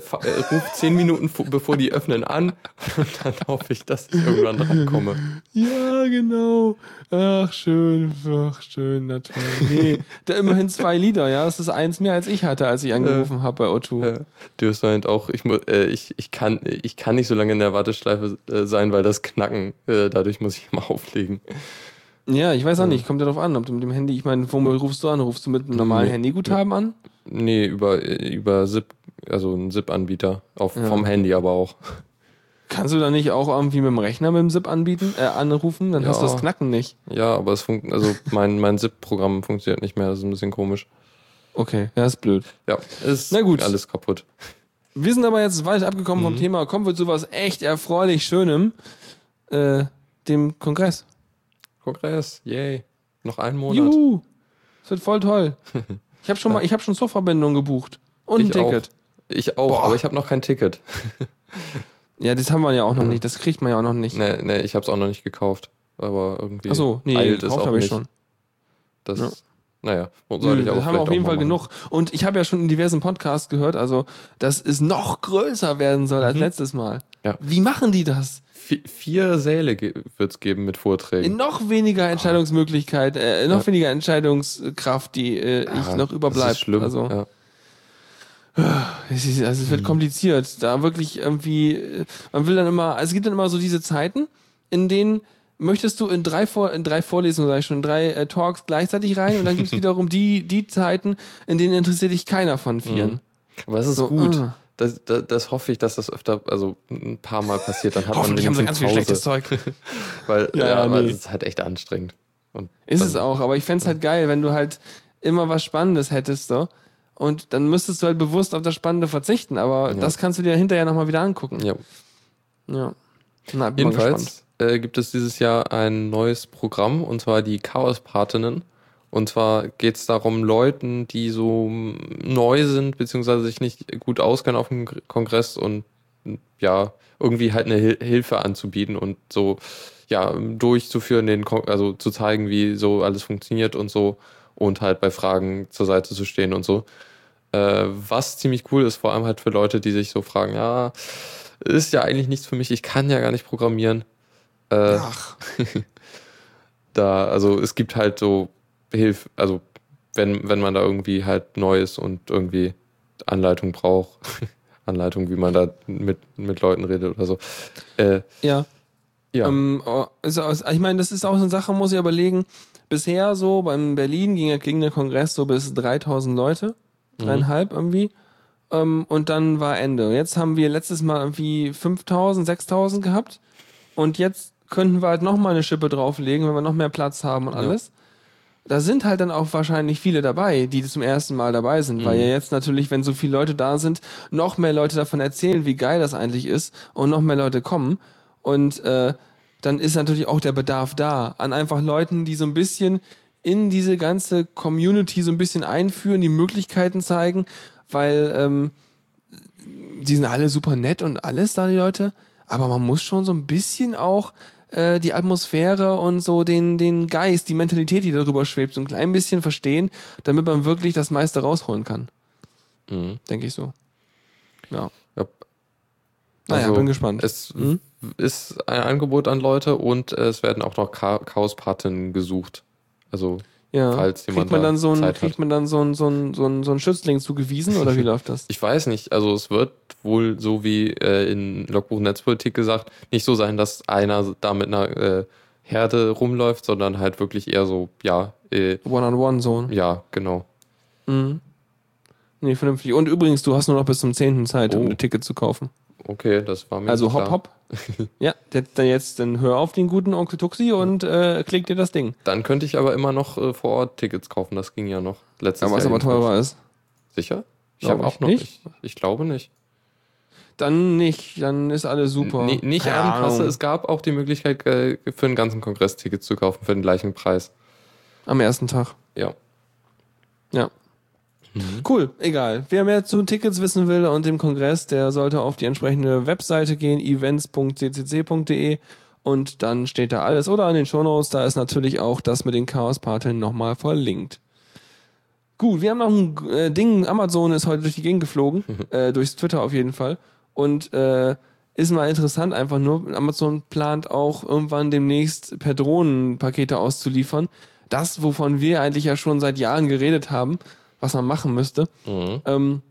ruf zehn Minuten vo- bevor die öffnen an und dann hoffe ich, dass ich irgendwann rankomme. Ja, genau. Ach, schön, ach, schön, natürlich. Nee, da immerhin zwei Lieder, ja. Das ist eins mehr, als ich hatte, als ich angerufen habe bei O2. Äh, du hast meint auch, ich, äh, ich, ich, kann, ich kann nicht so lange in der Warteschleife äh, sein, weil das Knacken, äh, dadurch muss ich immer auflegen. Ja, ich weiß auch nicht, kommt ja drauf an, ob du mit dem Handy, ich meine, womit rufst du an? Rufst du mit einem normalen Nee. Handyguthaben an? Nee, über, äh, über SIP, also ein SIP-Anbieter. Ja. Vom Handy aber auch. Kannst du da nicht auch irgendwie mit dem Rechner mit dem SIP anbieten, äh, anrufen? Dann hast du Ja. das Knacken nicht. Ja, aber es funkt, also mein, mein SIP-Programm funktioniert nicht mehr, das ist ein bisschen komisch. Okay, ja, ist blöd. Ja, ist Na gut. alles kaputt. Wir sind aber jetzt weit abgekommen vom Thema. Kommen wir zu was echt erfreulich Schönem. Äh, dem Kongress. Kongress, yay. Noch einen Monat. Juhu! Das wird voll toll. Ich habe schon mal, ich habe schon Zugverbindung gebucht. Und ein Ich auch. Ich auch, Boah. aber ich habe noch kein Ticket. Ja, das haben wir ja auch noch nicht. Das kriegt man ja auch noch nicht. Nee, nee, ich habe es auch noch nicht gekauft. Aber irgendwie Achso, nee, eilt es gekauft auch habe ich nicht. schon. Das, Ja. Naja, soll ich das haben wir vielleicht auf jeden auch Fall genug. Und ich habe ja schon in diversen Podcasts gehört, also, dass es noch größer werden soll als letztes Mal. Mhm. Ja. Wie machen die das? Vi- vier Säle wird es geben mit Vorträgen. In noch weniger Entscheidungsmöglichkeit, äh, noch weniger Entscheidungskraft, die äh, ich Ja, noch das überbleibt. ist schlimm. Also, ja. Es, ist, also es wird kompliziert. Da wirklich irgendwie, äh, man will dann immer, also es gibt dann immer so diese Zeiten, in denen möchtest du in drei, Vor in drei Vorlesungen, sag ich schon, in drei äh, Talks gleichzeitig rein und dann gibt es wiederum die, die Zeiten, in denen interessiert dich keiner von vieren. Aber es ist So, gut. ah. Das, das, das hoffe ich, dass das öfter, also ein paar Mal passiert. Dann hat Hoffentlich haben man sie ganz viel schlechtes. Zeug. Weil, Ja, ja, aber nee. es ist halt echt anstrengend. Und Ist es auch, aber ich fänd's halt geil, wenn du halt immer was Spannendes hättest, so. Und dann müsstest du halt bewusst auf das Spannende verzichten, aber Ja. das kannst du dir hinterher nochmal wieder angucken. Ja. Ja. Na, bin. Jedenfalls äh, gibt es dieses Jahr ein neues Programm und zwar die Chaos-Patinnen. Und zwar geht es darum, Leuten, die so neu sind, beziehungsweise sich nicht gut auskennen auf dem Gr- Kongress und ja, irgendwie halt eine Hil Hilfe anzubieten und so ja, durchzuführen, den Kon also zu zeigen, wie so alles funktioniert und so und halt bei Fragen zur Seite zu stehen und so. Äh, was ziemlich cool ist, vor allem halt für Leute, die sich so fragen, ja, ist ja eigentlich nichts für mich, ich kann ja gar nicht programmieren. Äh, Ach, da, also es gibt halt so Hilfe, also wenn, wenn man da irgendwie halt neu ist und irgendwie Anleitung braucht, Anleitung, wie man da mit, mit Leuten redet oder so. Äh, ja. ja. Ähm, oh, ist auch, ich meine, das ist auch so eine Sache, muss ich überlegen. Bisher so beim Berlin ging, ja- ging der Kongress so bis 3000 Leute, dreieinhalb irgendwie. Ähm, und dann war Ende. Jetzt haben wir letztes Mal irgendwie 5000, 6000 gehabt. Und jetzt könnten wir halt nochmal eine Schippe drauflegen, wenn wir noch mehr Platz haben und Ja. alles. Da sind halt dann auch wahrscheinlich viele dabei, die zum ersten Mal dabei sind, weil Mhm. ja jetzt natürlich, wenn so viele Leute da sind, noch mehr Leute davon erzählen, wie geil das eigentlich ist und noch mehr Leute kommen. Und äh, dann ist natürlich auch der Bedarf da an einfach Leuten, die so ein bisschen in diese ganze Community so ein bisschen einführen, die Möglichkeiten zeigen, weil ähm, die sind alle super nett und alles da, die Leute, aber man muss schon so ein bisschen auch äh, die Atmosphäre und so den, den Geist, die Mentalität, die darüber schwebt, so ein klein bisschen verstehen, damit man wirklich das meiste rausholen kann. Mhm. Denke ich so. Ja. Ja. Naja, Also, bin gespannt. Es Mhm. ist ein Angebot an Leute und es werden auch noch Cha Chaospaten gesucht. Also ja. falls jemand kriegt man da dann so ein, hat. kriegt man dann so ein, so ein, so ein, so ein Schützling zugewiesen oder wie läuft das? Ich weiß nicht, also es wird wohl so wie äh, in Logbuch Netzpolitik gesagt, nicht so sein, dass einer da mit einer äh, Herde rumläuft, sondern halt wirklich eher so, ja, äh, One-on-one so. ja, genau. Mhm. Nee, vernünftig. Und übrigens, du hast nur noch bis zum 10. Zeit, um Oh. ein Ticket zu kaufen. Okay, das war mir Also klar. hopp. ja, der- dann jetzt, dann hör auf den guten Onkel Tuxi und äh, klick dir das Ding. Dann könnte ich aber immer noch äh, vor Ort Tickets kaufen, das ging ja noch letztes Ja, was Jahr. aber jedenfalls. teurer ist. Sicher? Ich habe ich auch noch nicht. nicht. Ich glaube nicht. Dann nicht, dann ist alles super. N nicht Keine Abendkasse, Ahnung. es gab auch die Möglichkeit, äh, für einen ganzen Kongress Tickets zu kaufen für den gleichen Preis. Am ersten Tag. Ja. Ja. Cool, egal. Wer mehr zu Tickets wissen will und dem Kongress, der sollte auf die entsprechende Webseite gehen, events.ccc.de und dann steht da alles. Oder an den Shownotes, da ist natürlich auch das mit den Chaos-Parteln nochmal verlinkt. Gut, wir haben noch ein äh, Ding, Amazon ist heute durch die Gegend geflogen, äh, durchs Twitter auf jeden Fall. Und äh, ist mal interessant, einfach nur, Amazon plant auch irgendwann demnächst per Drohnen Pakete auszuliefern. Das, wovon wir eigentlich ja schon seit Jahren geredet haben, was man machen müsste. Mhm. Ähm,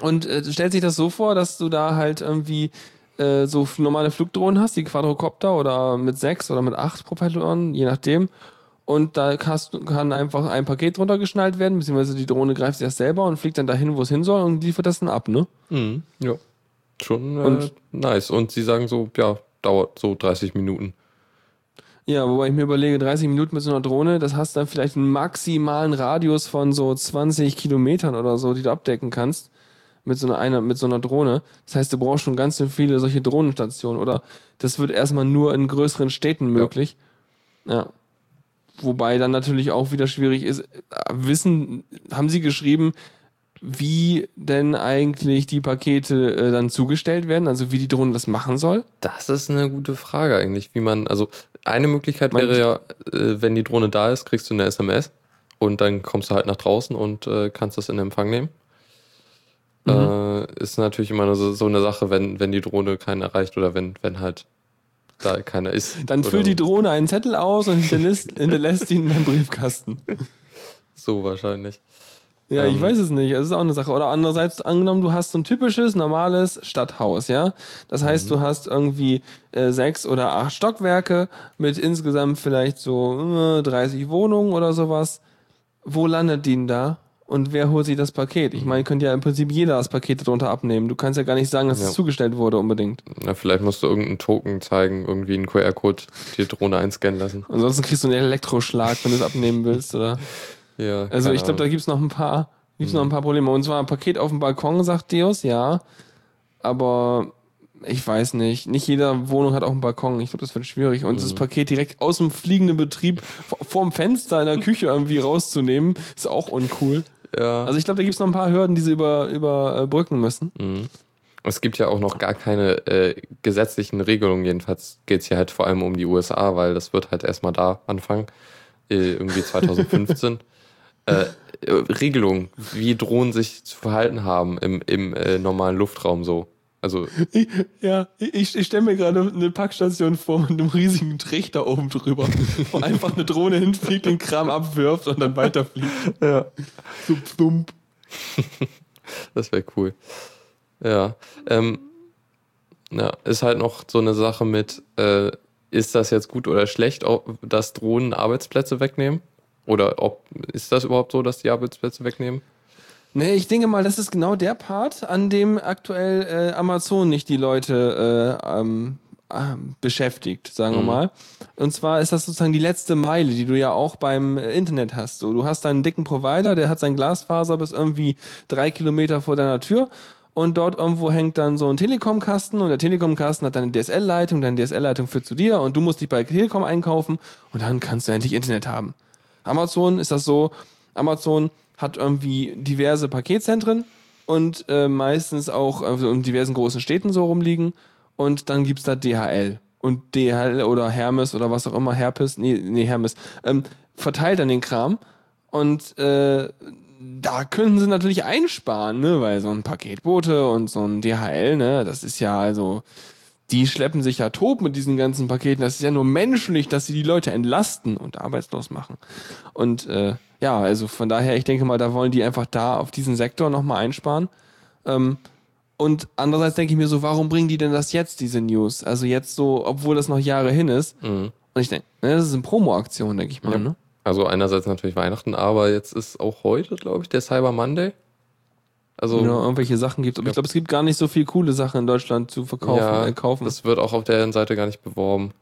und äh, stellt sich das so vor, dass du da halt irgendwie äh, so normale Flugdrohnen hast, die Quadrocopter oder mit sechs oder mit acht Propellern, je nachdem. Und da kannst, kann einfach ein Paket runtergeschnallt werden, beziehungsweise die Drohne greift erst selber und fliegt dann dahin, wo es hin soll und liefert das dann ab, ne? Mhm. Ja. Schon äh, Und- nice. Und sie sagen so, ja, dauert so 30 Minuten. Ja, wobei ich mir überlege, 30 Minuten mit so einer Drohne, das hast dann vielleicht einen maximalen Radius von so 20 Kilometern oder so, die du abdecken kannst. Mit so einer, mit so einer Drohne. Das heißt, du brauchst schon ganz viele solche Drohnenstationen oder das wird erstmal nur in größeren Städten möglich. Ja. Wobei dann natürlich auch wieder schwierig ist, äh, wissen, haben sie geschrieben, wie denn eigentlich die Pakete äh, dann zugestellt werden, also wie die Drohne das machen soll? Das ist eine gute Frage eigentlich, wie man, also eine Möglichkeit wäre ja, äh, wenn die Drohne da ist, kriegst du eine SMS und dann kommst du halt nach draußen und äh, kannst das in Empfang nehmen. Äh, ist natürlich immer so, so eine Sache, wenn, wenn die Drohne keinen erreicht oder wenn, wenn halt da keiner ist. Dann füllt die Drohne einen Zettel aus und hinterlässt, hinterlässt ihn in deinem Briefkasten. So wahrscheinlich. Ja, ich Ähm. weiß es nicht. Das ist auch eine Sache. Oder andererseits, angenommen, du hast so ein typisches, normales Stadthaus, ja. Das heißt, Mhm. du hast irgendwie äh, sechs oder acht Stockwerke mit insgesamt vielleicht so äh, 30 Wohnungen oder sowas. Wo landet die denn da? Und wer holt sich das Paket? Ich meine, könnte ja im Prinzip jeder das Paket darunter abnehmen. Du kannst ja gar nicht sagen, dass Ja. es zugestellt wurde unbedingt. Na, vielleicht musst du irgendeinen Token zeigen, irgendwie einen QR-Code, die Drohne einscannen lassen. Ansonsten kriegst du einen Elektroschlag, wenn du es abnehmen willst, oder? Ja, Also ich glaube, da Ahnung. gibt's noch ein paar, gibt's noch ein paar Probleme. Und zwar ein Paket auf dem Balkon, sagt Deus, ja. Aber ich weiß nicht. Nicht jede Wohnung hat auch einen Balkon. Ich glaube, das wird schwierig. Und das Paket direkt aus dem fliegenden Betrieb v- vorm Fenster in der Küche irgendwie rauszunehmen, ist auch uncool. ja. Also ich glaube, da gibt's noch ein paar Hürden, die sie über, überbrücken müssen. Mhm. Es gibt ja auch noch gar keine äh, gesetzlichen Regelungen. Jedenfalls geht es hier halt vor allem um die USA, weil das wird halt erstmal da anfangen, äh, irgendwie 2015. äh, äh, Regelungen, wie Drohnen sich zu verhalten haben im, im äh, normalen Luftraum so. Also, Ja, ich, ich stelle mir gerade eine Packstation vor mit einem riesigen Trichter oben drüber, wo einfach eine Drohne hinfliegt, den Kram abwirft und dann weiterfliegt. ja. So plump. Das wäre cool. Ja. Ähm, ja, ist halt noch so eine Sache mit, äh, ist das jetzt gut oder schlecht, dass Drohnen Arbeitsplätze wegnehmen? Oder ob ist das überhaupt so, dass die Arbeitsplätze wegnehmen? Nee, ich denke mal, das ist genau der Part, an dem aktuell äh, Amazon nicht die Leute äh, ähm, ähm, beschäftigt, sagen wir Mhm. mal. Und zwar ist das sozusagen die letzte Meile, die du ja auch beim äh, Internet hast. So, du hast deinen dicken Provider, der hat sein Glasfaser bis irgendwie drei Kilometer vor deiner Tür. Und dort irgendwo hängt dann so ein Telekom-Kasten und der Telekom-Kasten hat deine DSL-Leitung, deine DSL-Leitung führt zu dir und du musst dich bei Telekom einkaufen und dann kannst du endlich Internet haben. Amazon ist das so, Amazon hat irgendwie diverse Paketzentren und äh, meistens auch also in diversen großen Städten so rumliegen. Und dann gibt's da DHL. Und DHL oder Hermes oder was auch immer, Herpes, nee, nee Hermes, ähm, verteilt dann den Kram. Und äh, da könnten sie natürlich einsparen, ne? Weil so ein Paketbote und so ein DHL, ne, das ist ja also, die schleppen sich ja tot mit diesen ganzen Paketen. Das ist ja nur menschlich, dass sie die Leute entlasten und arbeitslos machen. Und äh, ja, also von daher, ich denke mal, da wollen die einfach da auf diesen Sektor nochmal einsparen. Ähm, und andererseits denke ich mir so, warum bringen die denn das jetzt, diese News? Also jetzt so, obwohl das noch Jahre hin ist. Mhm. Und ich denke, ne, das ist eine Promo-Aktion, denke ich mal. Ja. Ne? Also einerseits natürlich Weihnachten, aber jetzt ist auch heute, glaube ich, der Cyber Monday. Also Ja, irgendwelche Sachen gibt. Aber ich glaube, es gibt gar nicht so viel coole Sachen in Deutschland zu verkaufen, ja, äh, kaufen. das wird auch auf deren Seite gar nicht beworben.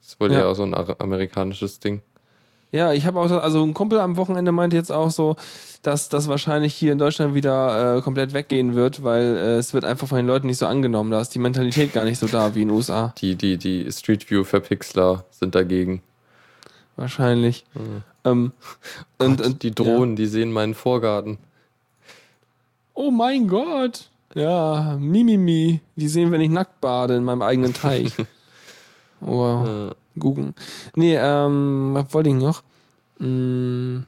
Das ist wohl Ja. eher so ein amerikanisches Ding. Ja, ich habe auch, also ein Kumpel am Wochenende meinte jetzt auch so, dass das wahrscheinlich hier in Deutschland wieder äh, komplett weggehen wird, weil äh, es wird einfach von den Leuten nicht so angenommen. Da ist die Mentalität gar nicht so da wie in den USA. Die, die, die Street View Verpixler sind dagegen. Wahrscheinlich. Ähm, und, Gott, und die Drohnen, die sehen meinen Vorgarten. Oh mein Gott. Ja, Mimimi. Die sehen, wenn ich nackt bade in meinem eigenen Teich. oh, Äh, googeln. Nee, ähm, was wollte ich noch? Hm,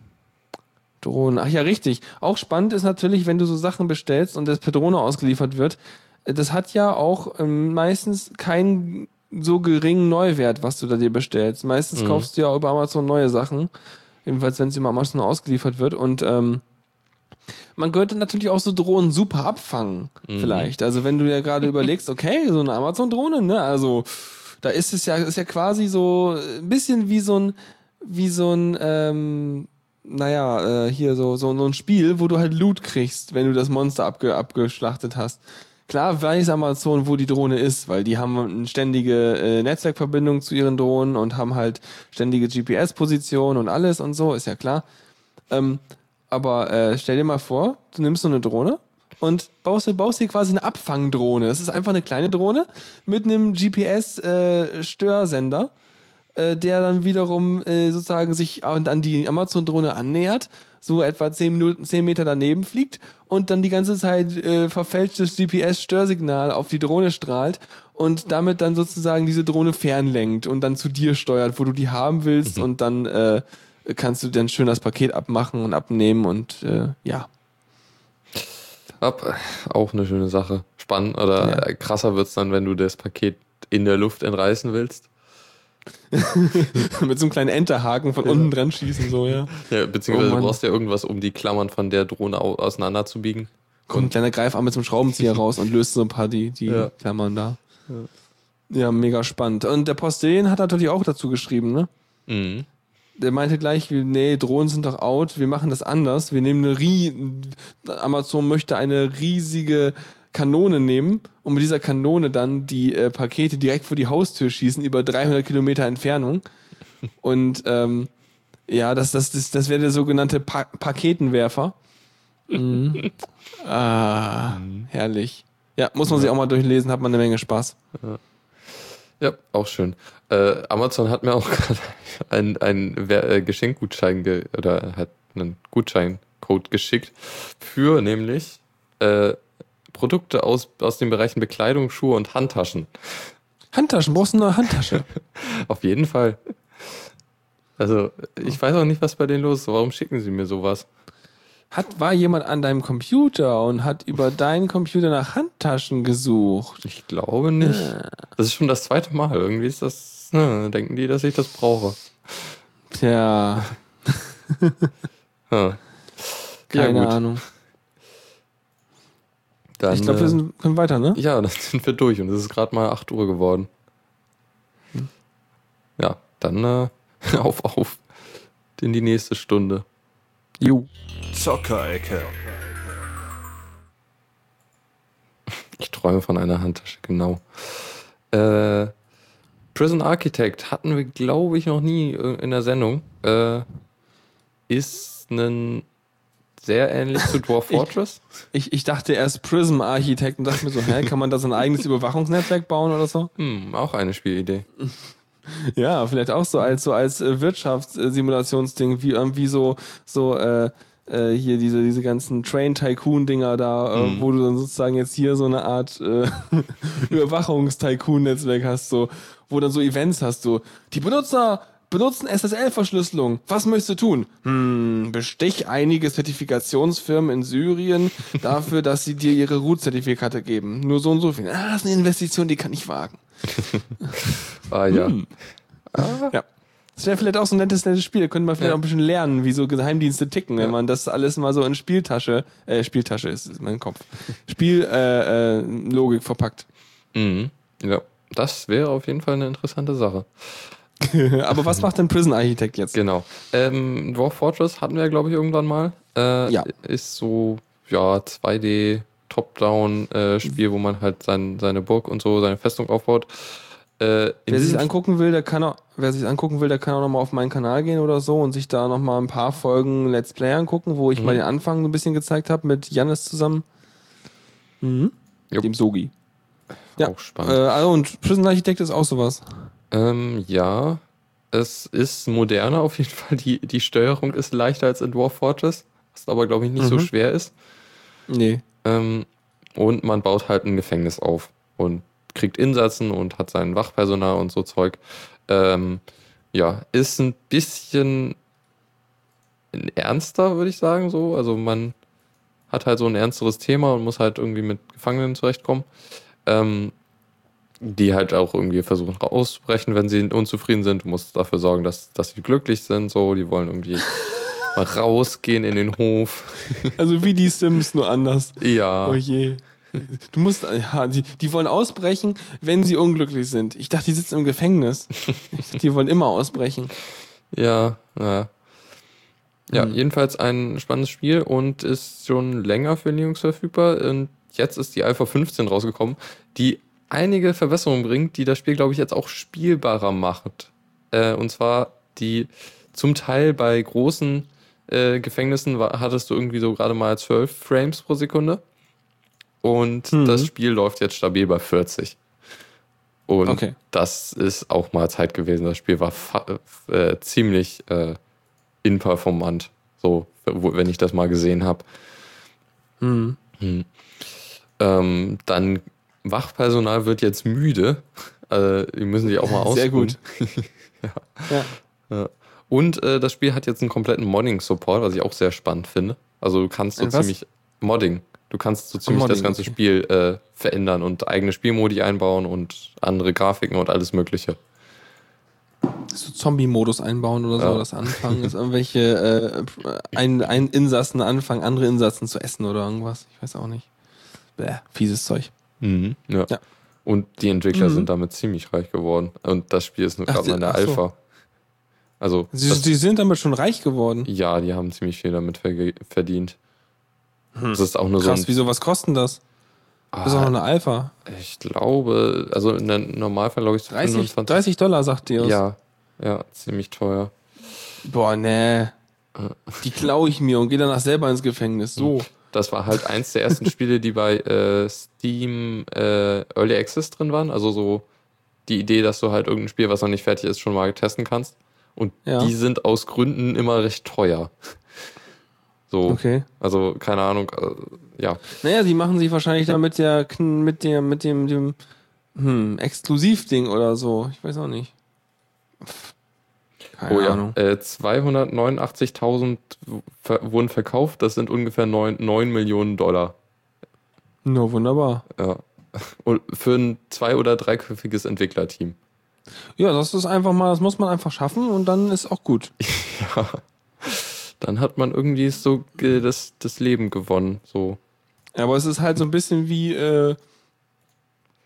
Drohnen. Ach ja, richtig. Auch spannend ist natürlich, wenn du so Sachen bestellst und das per Drohne ausgeliefert wird. Das hat ja auch ähm, meistens keinen so geringen Neuwert, was du da dir bestellst. Meistens Mhm. kaufst du ja über Amazon neue Sachen. Jedenfalls, wenn es über Amazon ausgeliefert wird. Und ähm, man könnte natürlich auch so Drohnen super abfangen, Mhm. vielleicht. Also wenn du ja gerade überlegst, okay, so eine Amazon-Drohne, ne, also da ist es ja, ist ja quasi so ein bisschen wie so ein, wie so ein, ähm, naja, äh, hier so, so, so ein Spiel, wo du halt Loot kriegst, wenn du das Monster abge, abgeschlachtet hast. Klar weiß Amazon, wo die Drohne ist, weil die haben eine ständige äh, Netzwerkverbindung zu ihren Drohnen und haben halt ständige GPS-Position und alles und so, ist ja klar. Ähm, aber äh, stell dir mal vor, du nimmst so eine Drohne und baust, baust dir quasi eine Abfangdrohne. Das ist einfach eine kleine Drohne mit einem GPS-Störsender, äh, der dann wiederum äh, sozusagen sich an, an die Amazon-Drohne annähert, so etwa 10, Minuten, 10 Meter daneben fliegt und dann die ganze Zeit äh, verfälschtes GPS-Störsignal auf die Drohne strahlt und damit dann sozusagen diese Drohne fernlenkt und dann zu dir steuert, wo du die haben willst und dann äh, kannst du dann schön das Paket abmachen und abnehmen und äh, ja. ab, auch eine schöne Sache. Spannend oder Ja. krasser wird's dann, wenn du das Paket in der Luft entreißen willst. Mit so einem kleinen Enterhaken von unten dran schießen, so, ja. Ja, beziehungsweise Oh du brauchst ja irgendwas, um die Klammern von der Drohne au auseinanderzubiegen. Kommt ein kleiner Greifarm mit so einem Schraubenzieher raus und löst so ein paar die, die Ja. Klammern da. Ja. mega spannend. Und der Postillion hat natürlich auch dazu geschrieben, ne? Mhm. Der meinte gleich, nee, Drohnen sind doch out, wir machen das anders. Wir nehmen eine Rie Amazon möchte eine riesige Kanone nehmen und mit dieser Kanone dann die äh, Pakete direkt vor die Haustür schießen, über 300 Kilometer Entfernung. Und ähm, ja, das, das, das, das wäre der sogenannte pa Paketenwerfer. Mhm. Ah, herrlich. Ja, muss man sich auch mal durchlesen, hat man eine Menge Spaß. Ja, auch schön. Äh, Amazon hat mir auch gerade einen, äh, Geschenkgutschein ge oder hat einen Gutscheincode geschickt für nämlich äh, Produkte aus, aus den Bereichen Bekleidung, Schuhe und Handtaschen. Handtaschen, brauchst du eine neue Handtasche? Auf jeden Fall. Also, ich weiß auch nicht, was bei denen los ist. Warum schicken sie mir sowas? Hat, war jemand an deinem Computer und hat über deinen Computer nach Handtaschen gesucht? Ich glaube nicht. Das ist schon das zweite Mal. Irgendwie ist das. Ne, denken die, dass ich das brauche. Tja, Hm. keine ja. Ahnung. Dann, ich glaube, wir äh, sind, können weiter, ne? Ja, dann sind wir durch und es ist gerade mal 8 Uhr geworden. Ja, dann äh, auf, auf in die nächste Stunde. Jo. Zockerecke. Ich träume von einer Handtasche, genau. Äh, Prison Architect hatten wir, glaube ich, noch nie äh, in der Sendung. Äh, ist ein sehr ähnlich zu Dwarf Ich- Fortress. Ich, ich dachte erst Prism-Architekt und dachte mir so, hä, kann man da so ein eigenes Überwachungsnetzwerk bauen oder so? Hm, auch eine Spielidee. Ja, vielleicht auch so als so als äh, Wirtschaftssimulationsding, wie irgendwie so, so, äh, äh, hier diese, diese ganzen Train-Tycoon-Dinger da, äh, Mhm. wo du dann sozusagen jetzt hier so eine Art äh, Überwachungs-Tycoon-Netzwerk hast, so, wo dann so Events hast, so, die Benutzer benutzen SSL-Verschlüsselung. Was möchtest du tun? Hm, bestich einige Zertifikationsfirmen in Syrien dafür, dass sie dir ihre Root-Zertifikate geben. Nur so und so viel. Ah, das ist eine Investition, die kann ich wagen. Ah ja. Hm. Ja. Das wäre vielleicht auch so ein nettes, nettes Spiel. Da könnte man vielleicht Ja. auch ein bisschen lernen, wie so Geheimdienste ticken, wenn Ja. man das alles mal so in Spieltasche, äh, Spieltasche ist, ist mein Kopf. Spiel, äh, äh, Logik verpackt. Mhm. Ja. Das wäre auf jeden Fall eine interessante Sache. Aber was macht denn Prison Architect jetzt? Genau. Ähm, Dwarf Fortress hatten wir, glaube ich, irgendwann mal. Äh, Ja. Ist so, ja, 2D Top-Down-Spiel, wo man halt sein, seine Burg und so, seine Festung aufbaut. Äh, Wer sich angucken will, der kann auch, wer sich angucken will, der kann auch nochmal auf meinen Kanal gehen oder so und sich da nochmal ein paar Folgen Let's Play angucken, wo ich Mhm. mal den Anfang ein bisschen gezeigt habe mit Jannis zusammen. Mhm. Jupp. Dem Sogi. Ja. Auch Äh, spannend. also und Prison Architect ist auch sowas. Ähm, ja, es ist moderner auf jeden Fall. Die, die Steuerung ist leichter als in Dwarf Fortress, was aber, glaube ich, nicht so Mhm. schwer ist. Nee. Ähm, und man baut halt ein Gefängnis auf und kriegt Insassen und hat sein Wachpersonal und so Zeug. Ähm, ja, ist ein bisschen ernster, würde ich sagen, so. Also man hat halt so ein ernsteres Thema und muss halt irgendwie mit Gefangenen zurechtkommen. Ähm, die halt auch irgendwie versuchen auszubrechen, wenn sie unzufrieden sind. Du musst dafür sorgen, dass, dass sie glücklich sind, so. Die wollen irgendwie mal rausgehen in den Hof. Also wie die Sims, nur anders. Ja. Oh je. Du musst, ja, die, die wollen ausbrechen, wenn sie unglücklich sind. Ich dachte, die sitzen im Gefängnis. Ich dachte, die wollen immer ausbrechen. Ja, ja. Ja, Mhm. jedenfalls ein spannendes Spiel und ist schon länger für Linux verfügbar. Und jetzt ist die Alpha 15 rausgekommen, die einige Verbesserungen bringt, die das Spiel, glaube ich, jetzt auch spielbarer macht. Äh, und zwar die zum Teil bei großen äh, Gefängnissen war, hattest du irgendwie so gerade mal 12 Frames pro Sekunde. Und Mhm. das Spiel läuft jetzt stabil bei 40. Und Okay. das ist auch mal Zeit gewesen. Das Spiel war äh, ziemlich äh, inperformant, so, wenn ich das mal gesehen habe. Mhm. Hm. Ähm, dann Wachpersonal wird jetzt müde. Äh, die müssen sich auch mal ausruhen. Sehr gut. ja. Ja. Und äh, das Spiel hat jetzt einen kompletten Modding-Support, was ich auch sehr spannend finde. Also du kannst so ziemlich Modding. Du kannst so ziemlich das ganze. Spiel äh, verändern und eigene Spielmodi einbauen und andere Grafiken und alles Mögliche. So Zombie-Modus einbauen oder so, Ja. das anfangen, ist irgendwelche, äh, ein, ein Insassen anfangen, andere Insassen zu essen oder irgendwas. Ich weiß auch nicht. Bäh, fieses Zeug. Mhm. Ja. Ja. Und die Entwickler Mhm. sind damit ziemlich reich geworden. Und das Spiel ist nur gerade in der so. Alpha. Also, Sie, das, die sind damit schon reich geworden. ja, die haben ziemlich viel damit verdient. Hm. Das ist auch nur so Krass, wieso, was kostet das? Das ist auch noch Ah, eine Alpha. ich glaube, also in der Normalfall glaube ich so 30, 30 Dollar, sagt ihr. Ja, ja, ziemlich teuer. Boah, nee. Die klaue ich mir und gehe danach selber ins Gefängnis. So. Das war halt eins der ersten Spiele, die bei äh, Steam äh, Early Access drin waren. Also so die Idee, dass du halt irgendein Spiel, was noch nicht fertig ist, schon mal testen kannst. Und Ja. die sind aus Gründen immer recht teuer. So, Okay. also keine Ahnung, äh, ja. Naja, die machen sich wahrscheinlich da mit der, mit der, mit dem, dem, hm, Exklusivding oder so. Ich weiß auch nicht. Keine oh ja, Ahnung. äh, 289.000 ver wurden verkauft, das sind ungefähr 9, 9 Millionen Dollar. No, wunderbar. Ja. Und für ein zwei- oder dreiköpfiges Entwicklerteam. Ja, das ist einfach mal, das muss man einfach schaffen und dann ist auch gut. Ja. Dann hat man irgendwie so äh, das, das Leben gewonnen. So. Ja, aber es ist halt so ein bisschen wie, äh,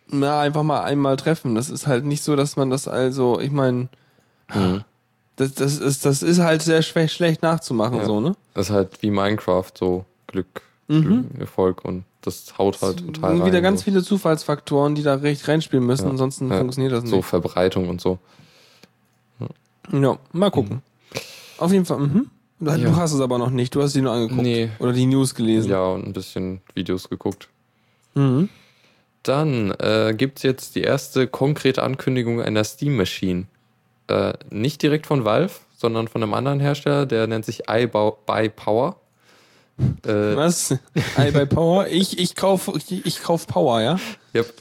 na, einfach mal einmal treffen. Das ist halt nicht so, dass man das also, ich meine, Mhm. das, das, ist, das ist halt sehr schwer, schlecht nachzumachen, Ja. so, ne? Das ist halt wie Minecraft, so Glück, Mhm. Glück Erfolg und das haut halt total rein. wieder ganz so. viele Zufallsfaktoren, die da recht reinspielen müssen, Ja. ansonsten Ja. funktioniert das so nicht. Verbreitung und so. Ja, mal gucken. Auf jeden Fall, mhm. Du, Ja. hast es aber noch nicht, du hast die nur angeguckt. Nee. Oder die News gelesen. Ja, und ein bisschen Videos geguckt. Mhm. Dann äh, gibt es jetzt die erste konkrete Ankündigung einer Steam Machine. Äh, nicht direkt von Valve, sondern von einem anderen Hersteller, der nennt sich iBuy Power. Äh, Was? Ei bei Power? Ich, ich kauf, ich, ich kauf Power, ja? Yep.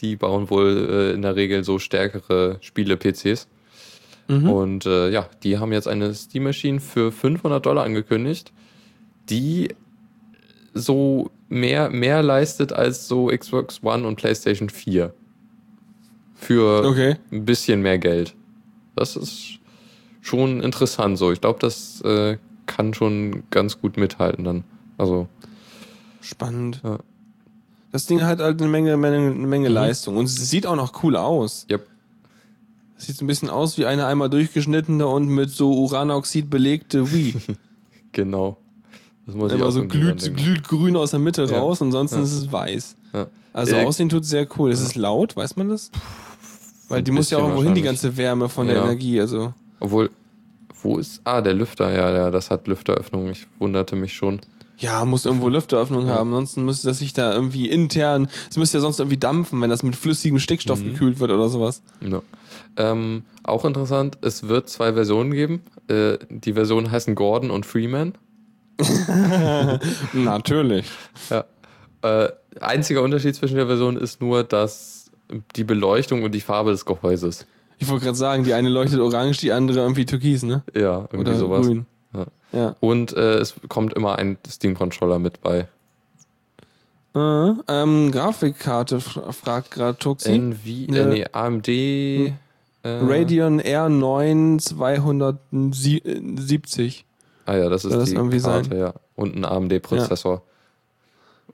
Die bauen wohl äh, in der Regel so stärkere Spiele-PCs. Mhm. Und äh, ja, die haben jetzt eine Steam Machine für 500 Dollar angekündigt, die so mehr, mehr leistet als so Xbox One und PlayStation 4. Für Okay. ein bisschen mehr Geld. Das ist schon interessant so. Ich glaube, das äh, kann schon ganz gut mithalten dann. Also, Spannend. Ja. Das Ding hat halt eine Menge, Menge, eine Menge Mhm. Leistung. Und es sieht auch noch cool aus. yep. Es sieht so ein bisschen aus wie eine einmal durchgeschnittene und mit so Uranoxid belegte Wii. genau. Das muss Immer so glüht, glüht grün aus der Mitte Ja. raus, ansonsten Ja. ist es weiß. Ja. Also Äh, aussehen tut sehr cool. Ist es laut, weiß man das? Weil die muss ja auch bisschen irgendwo hin, die ganze Wärme von der. Energie. Also Obwohl, wo ist. Ah, der Lüfter, ja, ja, das hat Lüfteröffnung. Ich wunderte mich schon. ja, muss irgendwo Lüfteröffnung Ja. haben. Ansonsten müsste das sich da irgendwie intern, es müsste ja sonst irgendwie dampfen, wenn das mit flüssigem Stickstoff Mhm. gekühlt wird oder sowas. Ja. Ähm, auch interessant, es wird zwei Versionen geben. Äh, die Versionen heißen Gordon und Freeman. Natürlich. Ja. Äh, einziger Unterschied zwischen der Version ist nur, dass die Beleuchtung und die Farbe des Gehäuses. Ich wollte gerade sagen, die eine leuchtet orange, die andere irgendwie türkis, ne? Ja, irgendwie Oder sowas. grün. Ja. Ja. Und äh, es kommt immer ein Steam-Controller mit bei. Äh, ähm, Grafikkarte fra- fragt gerade Tuxi. NV, Ne. äh, nee, AMD. Äh, Radeon R9 270. Ah ja, das ist das die irgendwie Karte, sein? ja. Und ein AMD-Prozessor.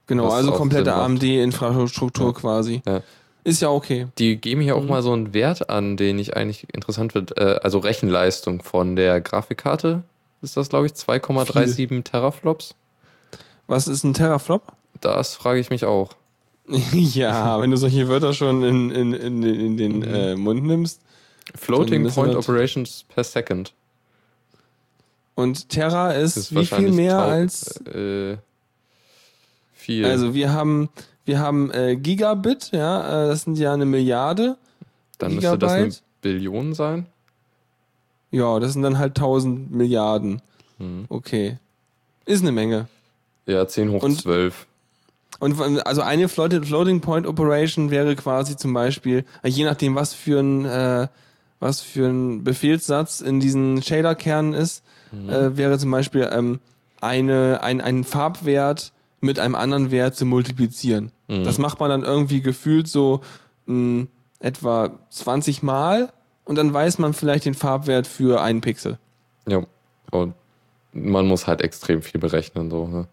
Genau, Was also auch komplette. AMD-Infrastruktur Ja. quasi. Ja. Ist ja okay. Die geben hier auch Mhm. mal so einen Wert an, den ich eigentlich interessant finde. Äh, also Rechenleistung von der Grafikkarte ist das, glaube ich, 2,37 Teraflops. Was ist ein Teraflop? Das frage ich mich auch. ja, wenn du solche Wörter schon in, in, in, in den Mhm. äh, Mund nimmst. Floating Point Operations per Second. Und Terra ist, ist wie viel mehr tau- als. Äh, viel. Also wir haben, wir haben äh, Gigabit, ja, äh, das sind ja eine Milliarde. Dann müsste das eine Gigabyte? Billion sein. Ja, das sind dann halt 1000 Milliarden. Hm. Okay. Ist eine Menge. Ja, 10 hoch Und- 12. Und also eine Floating Floating Point Operation wäre quasi zum Beispiel, äh, je nachdem, was für ein, äh, was für ein Befehlssatz in diesen Shader-Kernen ist, Mhm. äh, wäre zum Beispiel ähm, eine, ein, einen Farbwert mit einem anderen Wert zu multiplizieren. Mhm. Das macht man dann irgendwie gefühlt so mh, etwa 20 Mal und dann weiß man vielleicht den Farbwert für einen Pixel. Ja. Und man muss halt extrem viel berechnen. So, ne?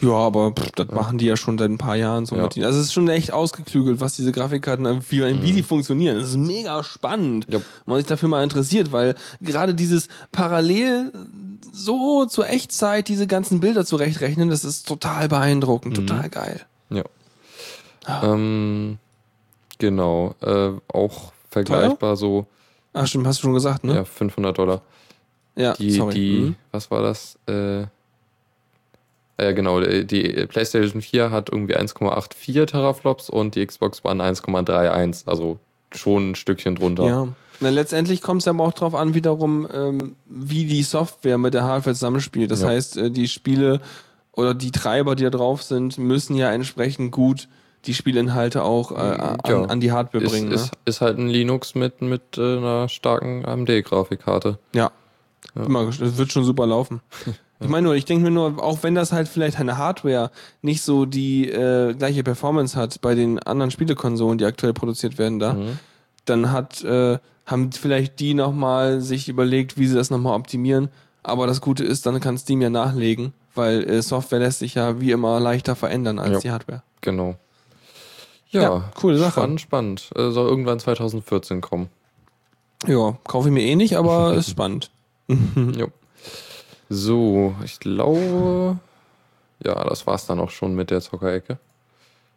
Ja, aber pff, das machen die ja schon seit ein paar Jahren so Ja. mit ihnen. Also es ist schon echt ausgeklügelt, was diese Grafikkarten, äh, wie, wie die funktionieren. Das ist mega spannend, Ja. wenn man sich dafür mal interessiert, weil gerade dieses parallel so zur Echtzeit diese ganzen Bilder zurechtrechnen, das ist total beeindruckend, Mhm. total geil. Ja. Ähm, genau. Äh, auch vergleichbar so, Ach stimmt, hast du schon gesagt, ne? ja, 500 Dollar. Ja, Die, sorry. die, Mhm. was war das? Äh, äh, genau, die, die PlayStation 4 hat irgendwie 1,84 Teraflops und die Xbox One 1,31. Also schon ein Stückchen drunter. Ja. Na, letztendlich kommt es aber auch drauf an, wiederum, ähm, wie die Software mit der Hardware zusammenspielt. Das Ja. heißt, äh, die Spiele oder die Treiber, die da drauf sind, müssen ja entsprechend gut die Spielinhalte auch äh, an, Ja. an die Hardware Ist, bringen. ist, ist halt ein Linux mit, mit äh, einer starken AMD-Grafikkarte. ne? Ja. Ja. Gespannt. Das wird schon super laufen. Ich meine nur, ich denke mir nur, auch wenn das halt vielleicht eine Hardware nicht so die äh, gleiche Performance hat bei den anderen Spielekonsolen, die aktuell produziert werden da, Mhm. dann hat, äh, haben vielleicht die nochmal sich überlegt, wie sie das nochmal optimieren. Aber das Gute ist, dann kann Steam ja nachlegen, weil äh, Software lässt sich ja wie immer leichter verändern als Ja. die Hardware. Genau. Ja, Ja, coole Sache. Spannend, spannend. Äh, soll irgendwann 2014 kommen. Ja, kaufe ich mir eh nicht, aber ist spannend. Jo. So, ich glaube, ja, das war's dann auch schon mit der Zockerecke.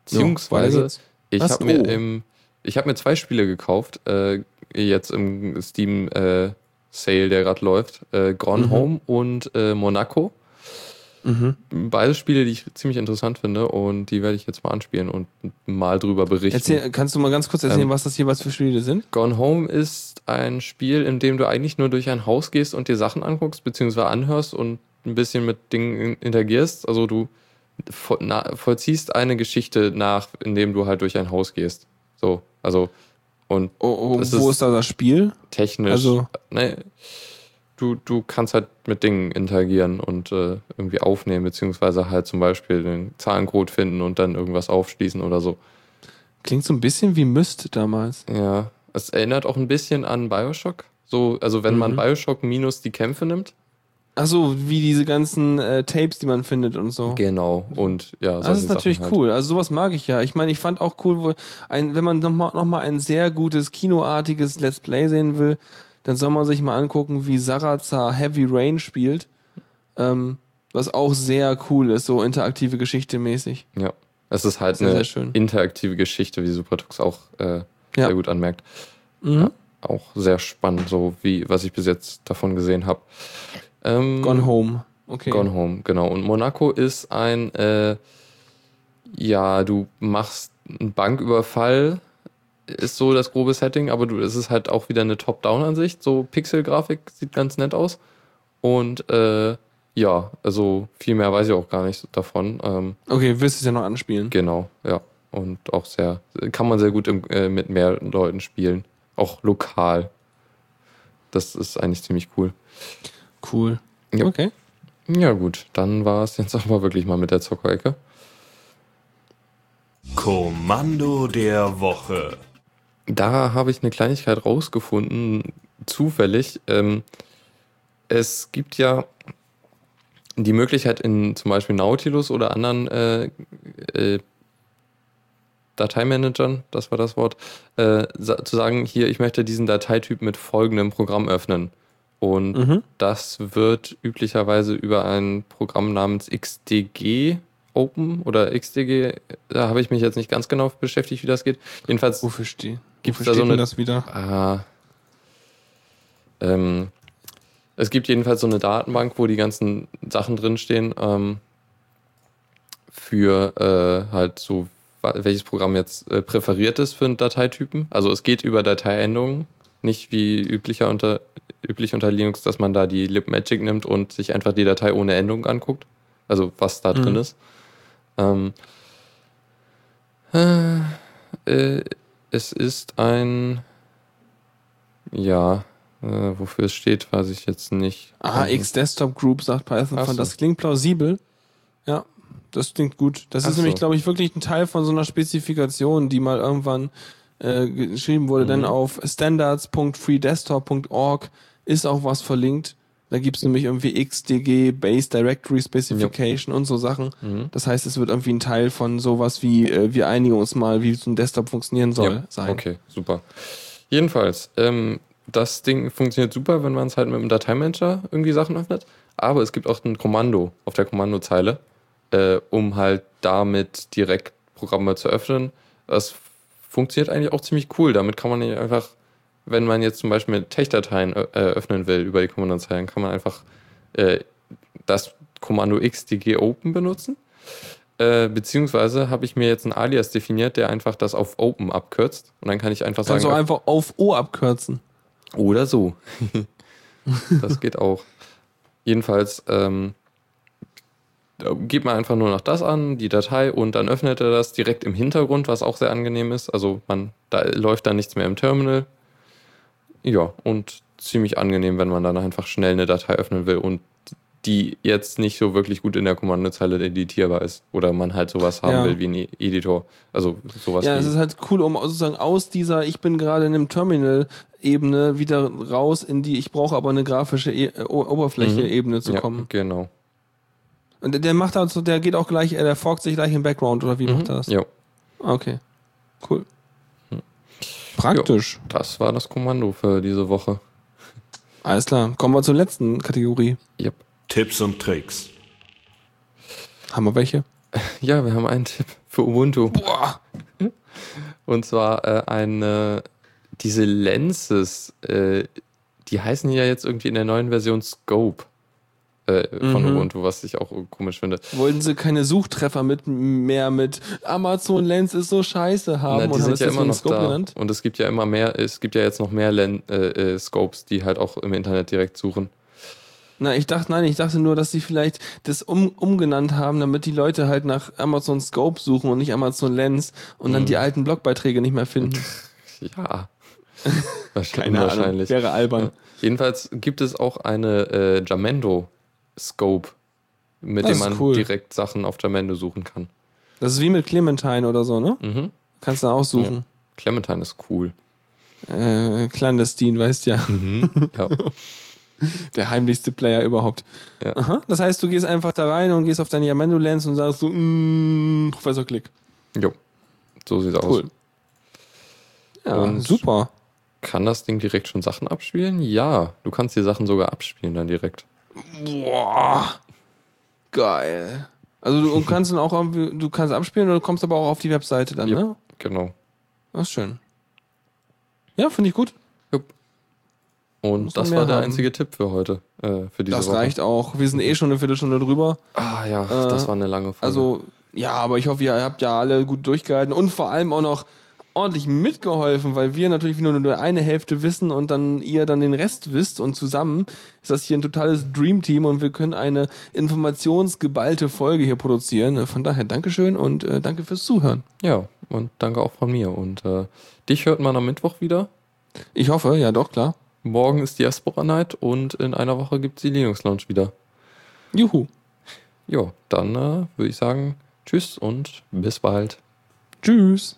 Beziehungsweise, geht's. ich habe mir Oh. im, ich habe mir zwei Spiele gekauft, äh, jetzt im Steam äh, Sale, der gerade läuft, äh, Gone Mhm. Home und äh, Monaco. Mhm. Beide Spiele, die ich ziemlich interessant finde und die werde ich jetzt mal anspielen und mal drüber berichten. Erzähl, kannst du mal ganz kurz erzählen, Ähm, was das jeweils für Spiele sind? Gone Home ist ein Spiel, in dem du eigentlich nur durch ein Haus gehst und dir Sachen anguckst, beziehungsweise anhörst und ein bisschen mit Dingen interagierst. Also du vollziehst eine Geschichte nach, indem du halt durch ein Haus gehst. So, also und Oh, oh, wo ist- ist da das Spiel? technisch. Also- ne, du, du kannst halt mit Dingen interagieren und äh, irgendwie aufnehmen, beziehungsweise halt zum Beispiel den Zahlencode finden und dann irgendwas aufschließen oder so. Klingt so ein bisschen wie Myst damals. Ja, es erinnert auch ein bisschen an Bioshock. So, also wenn man Mhm. Bioshock minus die Kämpfe nimmt. Achso, wie diese ganzen äh, Tapes, die man findet und so. Genau. Und ja, Das ist natürlich halt. cool. Also sowas mag ich ja. Ich meine, ich fand auch cool, wo ein, wenn man nochmal noch mal ein sehr gutes kinoartiges Let's Play sehen will, dann soll man sich mal angucken, wie Sarazar Heavy Rain spielt. Ähm, was auch sehr cool ist, so interaktive Geschichte mäßig. Ja. Es ist halt Sehr, eine interaktive Geschichte, wie Supertux auch äh, Ja. sehr gut anmerkt. Mhm. Auch sehr spannend, so wie was ich bis jetzt davon gesehen habe. Ähm, Gone Home. Okay. Gone Home, genau. Und Monaco ist ein, äh, ja, du machst einen Banküberfall, ist so das grobe Setting, aber du, es ist halt auch wieder eine Top-Down-Ansicht, so Pixel-Grafik, sieht ganz nett aus. Und äh, ja, also viel mehr weiß ich auch gar nicht davon. Ähm, Okay, wirst du es ja noch anspielen. genau, ja. Und auch sehr, kann man sehr gut im, äh, mit mehr Leuten spielen. Auch lokal. Das ist eigentlich ziemlich cool. Cool. Ja. Okay. Ja, gut, dann war es jetzt aber wirklich mal mit der Zockerecke. Kommando der Woche. Da habe ich eine Kleinigkeit rausgefunden, zufällig. Ähm, es gibt ja die Möglichkeit in zum Beispiel Nautilus oder anderen äh, äh, Dateimanagern, das war das Wort, äh, zu sagen, hier, ich möchte diesen Dateityp mit folgendem Programm öffnen. Und Mhm. das wird üblicherweise über ein Programm namens XDG Open oder XDG, da habe ich mich jetzt nicht ganz genau beschäftigt, wie das geht. Jedenfalls Wofür steht? Gibt's wofür da so eine- das wieder? Ah. Ähm, es gibt jedenfalls so eine Datenbank, wo die ganzen Sachen drinstehen, ähm, für äh, halt so, welches Programm jetzt äh, präferiert ist für einen Dateitypen. Also es geht über Dateiendungen, nicht wie üblicher unter, üblich unter Linux, dass man da die libmagic nimmt und sich einfach die Datei ohne Endung anguckt. Also was da drin Mhm. ist. Ähm, äh, äh, es ist ein ja, äh, wofür es steht, weiß ich jetzt nicht. Ah, Ähm, X Desktop Group, sagt Python. So. Das klingt plausibel. Ja, das klingt gut. Das Ach ist nämlich, so. glaube ich, wirklich ein Teil von so einer Spezifikation, die mal irgendwann äh, geschrieben wurde. Mhm. Denn auf standards.freedesktop.org ist auch was verlinkt. Da gibt's nämlich irgendwie XDG, Base Directory Specification und so Sachen. Mhm. Das heißt, es wird irgendwie ein Teil von sowas wie, äh, wir einigen uns mal, wie so ein Desktop funktionieren soll, ja, sein. Okay, super. Jedenfalls, ähm, das Ding funktioniert super, wenn man es halt mit dem Dateimanager irgendwie Sachen öffnet. Aber es gibt auch ein Kommando auf der Kommandozeile, äh, um halt damit direkt Programme zu öffnen. Das funktioniert eigentlich auch ziemlich cool. Damit kann man nicht einfach, wenn man jetzt zum Beispiel Tech-Dateien äh, öffnen will über die Kommandozeilen, kann man einfach äh, das Kommando xdg open benutzen. Äh, beziehungsweise habe ich mir jetzt einen Alias definiert, der einfach das auf Open abkürzt. Und dann kann ich einfach sagen, Kannst du einfach auf O abkürzen. oder so. das geht auch. Jedenfalls ähm, gibt man einfach nur noch das an, die Datei, und dann öffnet er das direkt im Hintergrund, was auch sehr angenehm ist. Also man, da läuft dann nichts mehr im Terminal. Ja, und ziemlich angenehm, wenn man dann einfach schnell eine Datei öffnen will und die jetzt nicht so wirklich gut in der Kommandozeile editierbar ist. Oder man halt sowas haben Ja. will wie ein Editor. Also sowas Ja, es ist halt cool, um sozusagen aus dieser, ich bin gerade in einem Terminal-Ebene wieder raus in die, ich brauche aber eine grafische e äh, O- Oberfläche-Ebene zu ja, kommen. genau. Und der- der macht also, der geht auch gleich, äh, der forkt sich gleich im Background, oder wie macht er das? Ja. Okay. Cool. Praktisch. Das war das Kommando für diese Woche. Alles klar. Kommen wir zur letzten Kategorie. Yep. Tipps und Tricks. Haben wir welche? Ja, wir haben einen Tipp für Ubuntu. Boah. Und zwar äh, eine, diese Lenses, äh, die heißen ja jetzt irgendwie in der neuen Version Scope äh, von Mhm. Ubuntu, was ich auch komisch finde. Wollten sie keine Suchtreffer mit mehr mit Amazon Lens ist so scheiße haben Na, die und sind es ja immer noch Scope da. genannt? Und es gibt ja immer mehr, es gibt ja jetzt noch mehr Len äh, äh, Scopes, die halt auch im Internet direkt suchen. Na, ich dachte, nein, ich dachte nur, dass sie vielleicht das um, umgenannt haben, damit die Leute halt nach Amazon Scope suchen und nicht Amazon Lens und dann Mhm. die alten Blogbeiträge nicht mehr finden. Ja. Wahrscheinlich. Keine Ahnung, wahrscheinlich. wäre albern. Ja. Jedenfalls gibt es auch eine äh, Jamendo Scope, mit Das dem man cool. direkt Sachen auf Jamendo suchen kann. Das ist wie mit Clementine oder so, ne? Mhm. Kannst du aussuchen. Clementine ist cool. Äh, clandestin, weißt ja. Ja. Der heimlichste Player überhaupt. Ja. Aha. Das heißt, du gehst einfach da rein und gehst auf deine Yamendo Lens und sagst so, mm, Professor Klick. jo. So sieht's aus. Cool. Ja, Und- super. Kann das Ding direkt schon Sachen abspielen? Ja. Du kannst die Sachen sogar abspielen dann direkt. Boah. Geil. Also du kannst dann auch du kannst abspielen oder du kommst aber auch auf die Webseite dann, ne? Genau. Das ist schön. Ja, finde ich gut. Jupp. Und Muss das war der haben. einzige Tipp für heute. Äh, für diese Das Woche. reicht auch. Wir sind eh schon eine Viertelstunde drüber. Ah ja, Äh, das war eine lange Folge. Also, ja, aber ich hoffe, ihr habt ja alle gut durchgehalten und vor allem auch noch ordentlich mitgeholfen, weil wir natürlich nur nur eine Hälfte wissen und dann ihr dann den Rest wisst und zusammen ist das hier ein totales Dreamteam und wir können eine informationsgeballte Folge hier produzieren. Von daher Dankeschön und äh, danke fürs Zuhören. ja, und danke auch von mir. Und äh, dich hört man am Mittwoch wieder. Ich hoffe, ja doch, klar. Morgen ist Diaspora Night und in einer Woche gibt es die Linux Lounge wieder. Juhu. Jo, dann äh, würde ich sagen, tschüss und bis bald. Tschüss.